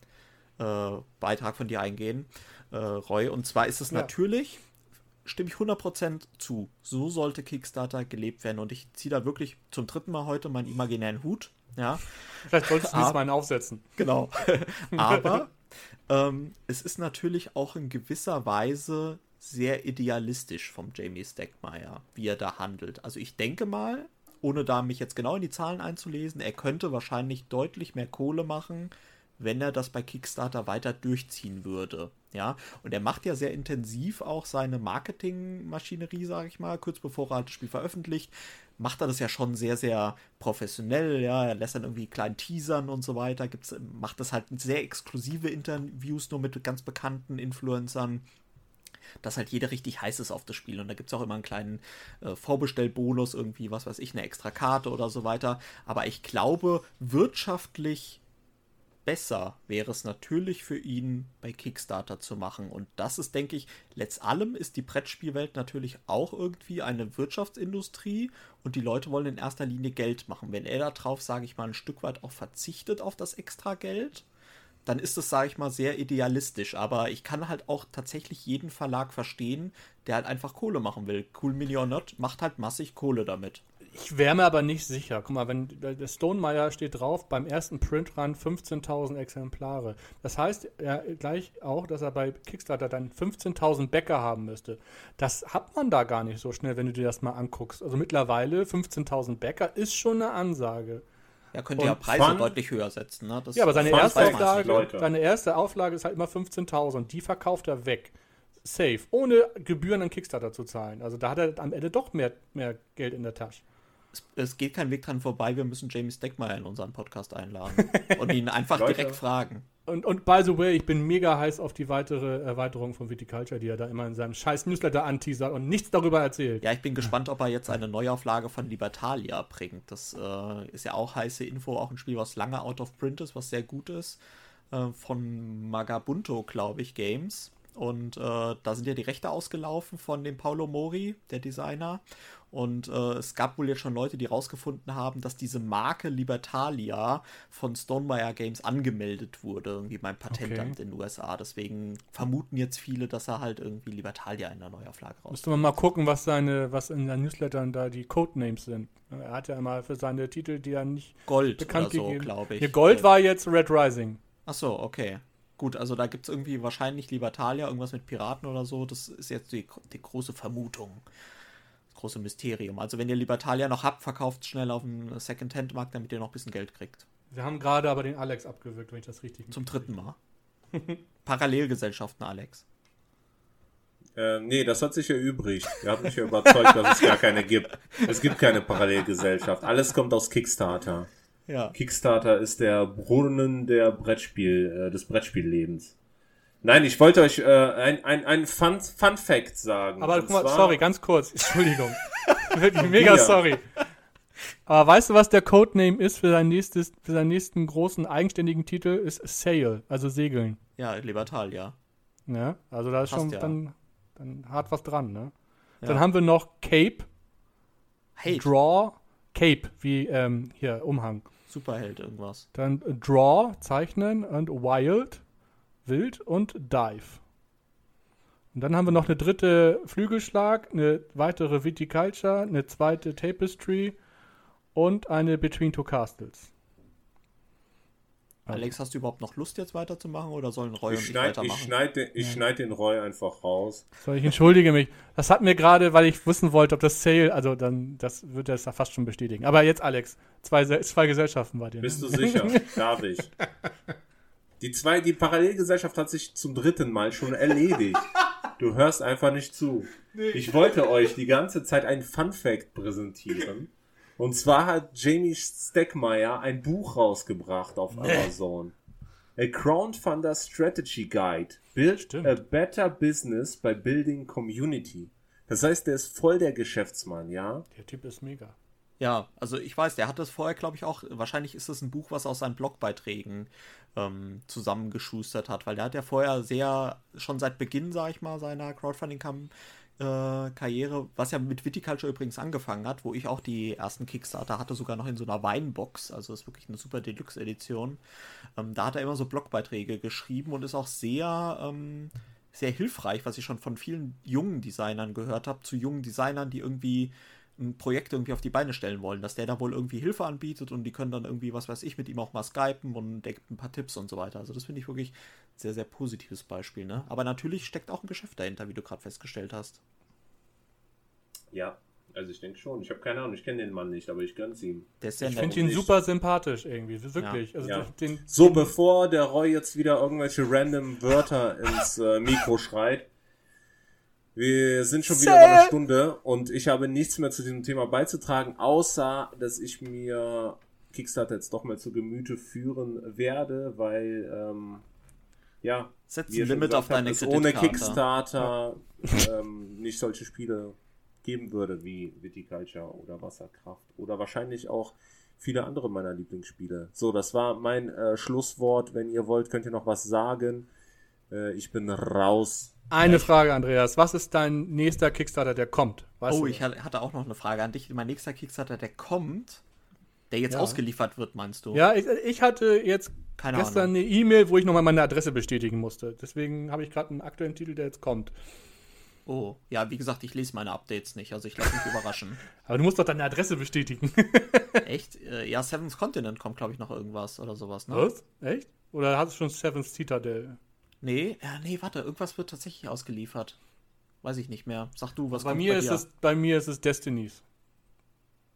C: äh, Beitrag von dir eingehen, äh, Roy. Und zwar ist es
A: Ja.
C: natürlich, stimme ich 100% zu, so sollte Kickstarter gelebt werden. Und ich ziehe da wirklich zum dritten Mal heute meinen imaginären Hut. Ja,
A: Vielleicht solltest du diesmal einen aufsetzen.
C: genau. Aber ähm, es ist natürlich auch in gewisser Weise sehr idealistisch vom Jamie Stackmeyer, wie er da handelt. Also ich denke mal, ohne da mich jetzt genau in die Zahlen einzulesen, er könnte wahrscheinlich deutlich mehr Kohle machen, wenn er das bei Kickstarter weiter durchziehen würde. Ja, und er macht ja sehr intensiv auch seine Marketingmaschinerie, sage ich mal, kurz bevor er halt das Spiel veröffentlicht, macht er das ja schon sehr, sehr professionell, ja, er lässt dann irgendwie kleinen Teasern und so weiter, gibt's, macht das halt sehr exklusive Interviews nur mit ganz bekannten Influencern, dass halt jeder richtig heiß ist auf das Spiel. Und da gibt es auch immer einen kleinen äh, Vorbestellbonus, irgendwie, was weiß ich, eine extra Karte oder so weiter. Aber ich glaube, wirtschaftlich besser wäre es natürlich für ihn bei Kickstarter zu machen. Und das ist, denke ich, letzt allem ist die Brettspielwelt natürlich auch irgendwie eine Wirtschaftsindustrie und die Leute wollen in erster Linie Geld machen. Wenn er darauf, sage ich mal, ein Stück weit auch verzichtet auf das extra Geld, dann ist es, sage ich mal, sehr idealistisch. Aber ich kann halt auch tatsächlich jeden Verlag verstehen, der halt einfach Kohle machen will. Cool Not macht halt massig Kohle damit.
A: Ich wäre mir aber nicht sicher. Guck mal, wenn der Stonemeyer steht drauf, beim ersten Printrun 15.000 Exemplare. Das heißt ja gleich auch, dass er bei Kickstarter dann 15.000 Bäcker haben müsste. Das hat man da gar nicht so schnell, wenn du dir das mal anguckst. Also mittlerweile 15.000 Bäcker ist schon eine Ansage.
C: Ja, könnt ihr ja Preise
B: Fun-
C: deutlich höher setzen. Ne?
A: Ja, aber seine erste, Auflage, seine erste Auflage ist halt immer 15.000. Die verkauft er weg. Safe. Ohne Gebühren an Kickstarter zu zahlen. Also da hat er am Ende doch mehr, mehr Geld in der Tasche.
C: Es, es geht kein Weg dran vorbei. Wir müssen Jamie Steckmeyer in unseren Podcast einladen und ihn einfach
B: Leute.
C: direkt fragen.
A: Und, und by the way, ich bin mega heiß auf die weitere Erweiterung von Viticulture, die er da immer in seinem scheiß Newsletter anteasert und nichts darüber erzählt.
C: Ja, ich bin gespannt, ob er jetzt eine Neuauflage von Libertalia bringt. Das äh, ist ja auch heiße Info, auch ein Spiel, was lange out of print ist, was sehr gut ist. Äh, von Magabunto, glaube ich, Games. Und äh, da sind ja die Rechte ausgelaufen von dem Paolo Mori, der Designer. Und äh, es gab wohl jetzt schon Leute, die rausgefunden haben, dass diese Marke Libertalia von Stonemeyer Games angemeldet wurde, irgendwie beim Patentamt in den USA. Deswegen vermuten jetzt viele, dass er halt irgendwie Libertalia in der Neuauflage raus.
A: Müsste man mal gucken, was seine, was in seinen Newslettern da die Codenames sind. Er hat ja immer für seine Titel, die er nicht
C: Gold
A: bekannt
C: oder so,
A: gegeben.
C: glaube ich.
A: Hier Gold war jetzt Red Rising.
C: Ach so, okay. Gut, also da gibt es irgendwie wahrscheinlich Libertalia, irgendwas mit Piraten oder so. Das ist jetzt die, die große Vermutung. Das große Mysterium. Also wenn ihr Libertalia noch habt, verkauft schnell auf dem Second-Hand-Markt, damit ihr noch ein bisschen Geld kriegt.
A: Wir haben gerade aber den Alex abgewürgt, wenn ich das richtig
C: Zum dritten Mal. Parallelgesellschaften, Alex.
B: Äh, nee, das hat sich erübrigt. Ihr habt mich ja überzeugt, dass es gar keine gibt. Es gibt keine Parallelgesellschaft. Alles kommt aus Kickstarter.
C: Ja.
B: Kickstarter ist der Brunnen der Brettspiel, äh, des Brettspiellebens. Nein, ich wollte euch äh, ein, ein, ein Fun, Fun Fact sagen.
A: Aber guck mal,
B: zwar-
A: sorry, ganz kurz. Entschuldigung. Wirklich mega
B: Ja.
A: sorry. Aber weißt du, was der Codename ist für, sein nächstes, für seinen nächsten großen eigenständigen Titel? Ist Sail, also Segeln.
C: Ja, Libertalia.
A: Ne? Also da ist
C: Passt
A: schon
C: ja.
A: dann, dann hart was dran. Ne?
C: Ja.
A: Dann haben wir noch Cape,
C: Hey,
A: Draw, Cape, wie ähm, hier Umhang.
C: Superheld irgendwas.
A: Dann Draw, Zeichnen und Wild, Wild und Dive. Und dann haben wir noch eine dritte Flügelschlag, eine weitere Viticulture, eine zweite Tapestry und eine Between Two Castles.
C: Alex, hast du überhaupt noch Lust jetzt weiterzumachen oder sollen Roy und
B: Ich
C: ich
B: schneide ich
C: weitermachen?
B: schneid den, ich schneid den Roy einfach raus.
A: So, ich entschuldige mich. Das hat mir gerade, weil ich wissen wollte, ob das Sale, also dann, das würde das fast schon bestätigen. Aber jetzt, Alex, zwei, zwei Gesellschaften bei dir.
B: Bist
A: ne?
B: du sicher? Darf ich? Die zwei, die Parallelgesellschaft hat sich zum dritten Mal schon erledigt. Du hörst einfach nicht zu. Ich wollte euch die ganze Zeit ein Fun Fact präsentieren. Und zwar hat Jamie Steckmeyer ein Buch rausgebracht auf Amazon. A Crowdfunder Strategy Guide. Build
A: Stimmt.
B: a better business by building community. Das heißt, der ist voll der Geschäftsmann, ja?
A: Der Typ ist mega.
C: Ja, also ich weiß, der hat das vorher, glaube ich, auch, wahrscheinlich ist es ein Buch, was er aus seinen Blogbeiträgen ähm, zusammengeschustert hat, weil der hat ja vorher sehr, schon seit Beginn, sag ich mal, seiner Crowdfunding-Karriere, was ja mit Viticulture übrigens angefangen hat, wo ich auch die ersten Kickstarter hatte, sogar noch in so einer Weinbox, also ist wirklich eine super Deluxe-Edition. Ähm, da hat er immer so Blogbeiträge geschrieben und ist auch sehr, ähm, sehr hilfreich, was ich schon von vielen jungen Designern gehört habe, zu jungen Designern, die irgendwie ein Projekt irgendwie auf die Beine stellen wollen, dass der da wohl irgendwie Hilfe anbietet und die können dann irgendwie, was weiß ich, mit ihm auch mal skypen und der gibt ein paar Tipps und so weiter. Also das finde ich wirklich ein sehr, sehr positives Beispiel, ne? Aber natürlich steckt auch ein Geschäft dahinter, wie du gerade festgestellt hast.
B: Ja, also ich denke schon. Ich habe keine Ahnung, ich kenne den Mann nicht, aber ich gönn's ihm.
C: Der ist sehr
A: Ich finde ihn super sympathisch irgendwie, wirklich. Also
B: Ja.
A: den,
B: So, bevor der Roy jetzt wieder irgendwelche random Wörter ins äh, Mikro schreit. Wir sind schon wieder bei einer Stunde und ich habe nichts mehr zu diesem Thema beizutragen, außer dass ich mir Kickstarter jetzt doch mal zu Gemüte führen werde, weil ähm, ja,
C: Setz ein Limit auf deine
B: habt, es ohne. Kickstarter ähm, nicht solche Spiele geben würde wie Viticulture oder Wasserkraft oder wahrscheinlich auch viele andere meiner Lieblingsspiele. So, das war mein äh, Schlusswort. Wenn ihr wollt, könnt ihr noch was sagen. Äh, ich bin raus.
A: eine Frage, Andreas. Was ist dein nächster Kickstarter, der kommt? Weißt
C: Oh,
A: du
C: ich hatte hatte auch noch eine Frage an dich. Mein nächster Kickstarter, der kommt, der jetzt
A: Ja.
C: ausgeliefert wird, meinst du?
A: Ja, ich, ich hatte jetzt
C: Keine
A: gestern
C: Ahnung.
A: eine E-Mail, wo ich nochmal meine Adresse bestätigen musste. Deswegen habe ich gerade einen aktuellen Titel, der jetzt kommt.
C: Oh, ja, wie gesagt, ich lese meine Updates nicht, also ich lasse mich überraschen.
A: Aber du musst doch deine Adresse bestätigen.
C: Echt? Äh, Ja, Seven's Continent kommt, glaube ich, noch irgendwas oder sowas, ne?
A: Was? Echt? Oder hast du schon Seven's Citadel?
C: Nee, ja, nee, warte, irgendwas wird tatsächlich ausgeliefert. Weiß ich nicht mehr. Sag du, was
A: Bei
C: kommt
A: mir,
C: bei
A: ist
C: dir?
A: es, bei mir ist es Destinies.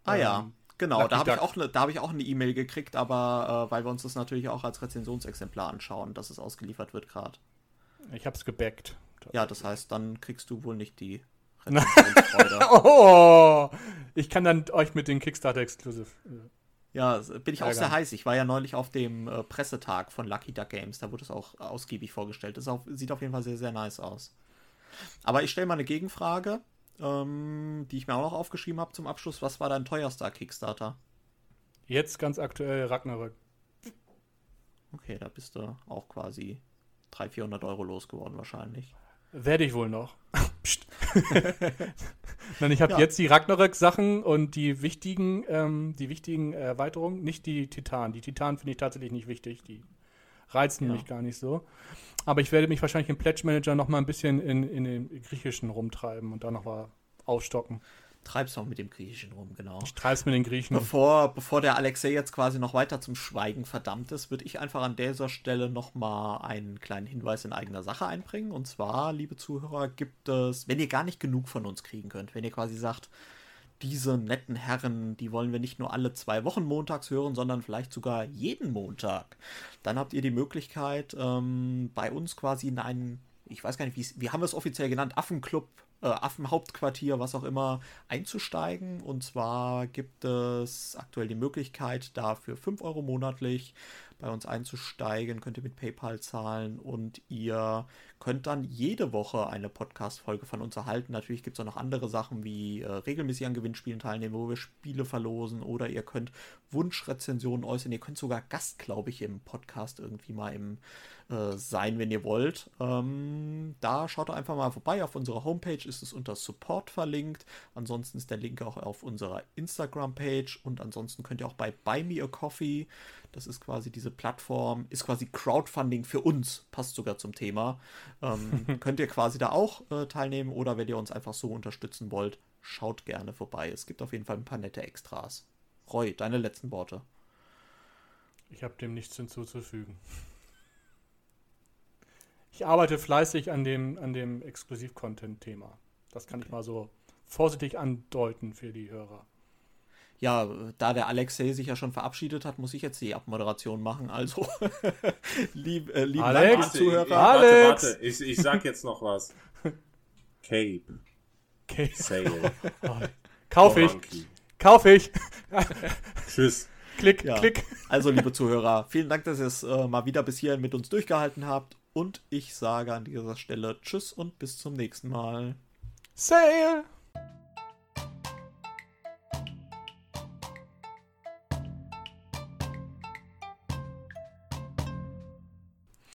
C: Ah ja,
A: ähm,
C: genau,
A: Lucky
C: da habe ich, auch ne, da hab ich auch eine E-Mail gekriegt, aber äh, weil wir uns das natürlich auch als Rezensionsexemplar anschauen, dass es ausgeliefert wird gerade.
A: Ich habe es gebackt.
C: Ja, das heißt, dann kriegst du wohl nicht die Rezensionsfreude.
A: Oh, ich kann dann euch mit den Kickstarter Exclusive. äh,
C: ja, bin ich auch sehr heiß. Ich war ja neulich auf dem äh, Pressetag von Lucky Duck Games, da wurde es auch ausgiebig vorgestellt. Das sieht auf jeden Fall sehr, sehr nice aus. Aber ich stelle mal eine Gegenfrage, ähm, die ich mir auch noch aufgeschrieben habe zum Abschluss. Was war dein teuerster Kickstarter?
A: Jetzt ganz aktuell Ragnarök.
C: Okay, da bist du auch quasi 300, 400 Euro losgeworden wahrscheinlich.
A: Werde ich wohl noch. Psst. Nein, ich habe
C: Ja.
A: jetzt die Ragnarök-Sachen und die wichtigen, ähm, die wichtigen Erweiterungen, nicht die Titan. Die Titan finde ich tatsächlich nicht wichtig. Die reizen
C: Ja.
A: mich gar nicht so. Aber ich werde mich wahrscheinlich im Pledge Manager noch mal ein bisschen in, in den Griechischen rumtreiben und da noch mal aufstocken.
C: Treibst noch mit dem Griechischen rum, genau.
A: Ich treibe es mit den Griechen.
C: Bevor, bevor der Alexei jetzt quasi noch weiter zum Schweigen verdammt ist, würde ich einfach an dieser Stelle nochmal einen kleinen Hinweis in eigener Sache einbringen. Und zwar, liebe Zuhörer, gibt es, wenn ihr gar nicht genug von uns kriegen könnt, wenn ihr quasi sagt, diese netten Herren, die wollen wir nicht nur alle zwei Wochen montags hören, sondern vielleicht sogar jeden Montag, dann habt ihr die Möglichkeit, ähm, bei uns quasi in einen, ich weiß gar nicht, wie haben wir es offiziell genannt, Affenclub, äh, Affenhauptquartier, was auch immer, einzusteigen. Und zwar gibt es aktuell die Möglichkeit, da für 5 Euro monatlich bei uns einzusteigen, könnt ihr mit PayPal zahlen und ihr könnt dann jede Woche eine Podcast-Folge von uns erhalten. Natürlich gibt es auch noch andere Sachen wie äh, regelmäßig an Gewinnspielen teilnehmen, wo wir Spiele verlosen oder ihr könnt Wunschrezensionen äußern. Ihr könnt sogar Gast, glaube ich, im Podcast irgendwie mal im, äh, sein, wenn ihr wollt. Ähm, da schaut doch einfach mal vorbei. Auf unserer Homepage ist es unter Support verlinkt. Ansonsten ist der Link auch auf unserer Instagram-Page und ansonsten könnt ihr auch bei Buy Me a Coffee, das ist quasi diese Plattform, ist quasi Crowdfunding für uns, passt sogar zum Thema. Ähm, könnt ihr quasi da auch äh, teilnehmen oder wenn ihr uns einfach so unterstützen wollt, schaut gerne vorbei. Es gibt auf jeden Fall ein paar nette Extras. Roy, deine letzten Worte.
A: Ich habe dem nichts hinzuzufügen. Ich arbeite fleißig an dem, an dem Exklusiv-Content-Thema. Das kann ich mal so vorsichtig andeuten für die Hörer.
C: Ja, da der Alexei sich ja schon verabschiedet hat, muss ich jetzt die Abmoderation machen. Also, lieb, äh, lieben
A: Alex?
C: Dank, liebe Zuhörer.
B: Warte,
A: Alex!
B: warte, ich, ich sag jetzt noch was. Cape,
A: Okay.
B: Sale,
A: Kauf ich. Kauf ich.
B: Tschüss.
A: Klick,
C: Ja.
A: klick.
C: Also, liebe Zuhörer, vielen Dank, dass ihr es äh, mal wieder bis hierhin mit uns durchgehalten habt. Und ich sage an dieser Stelle Tschüss und bis zum nächsten Mal.
A: Sale.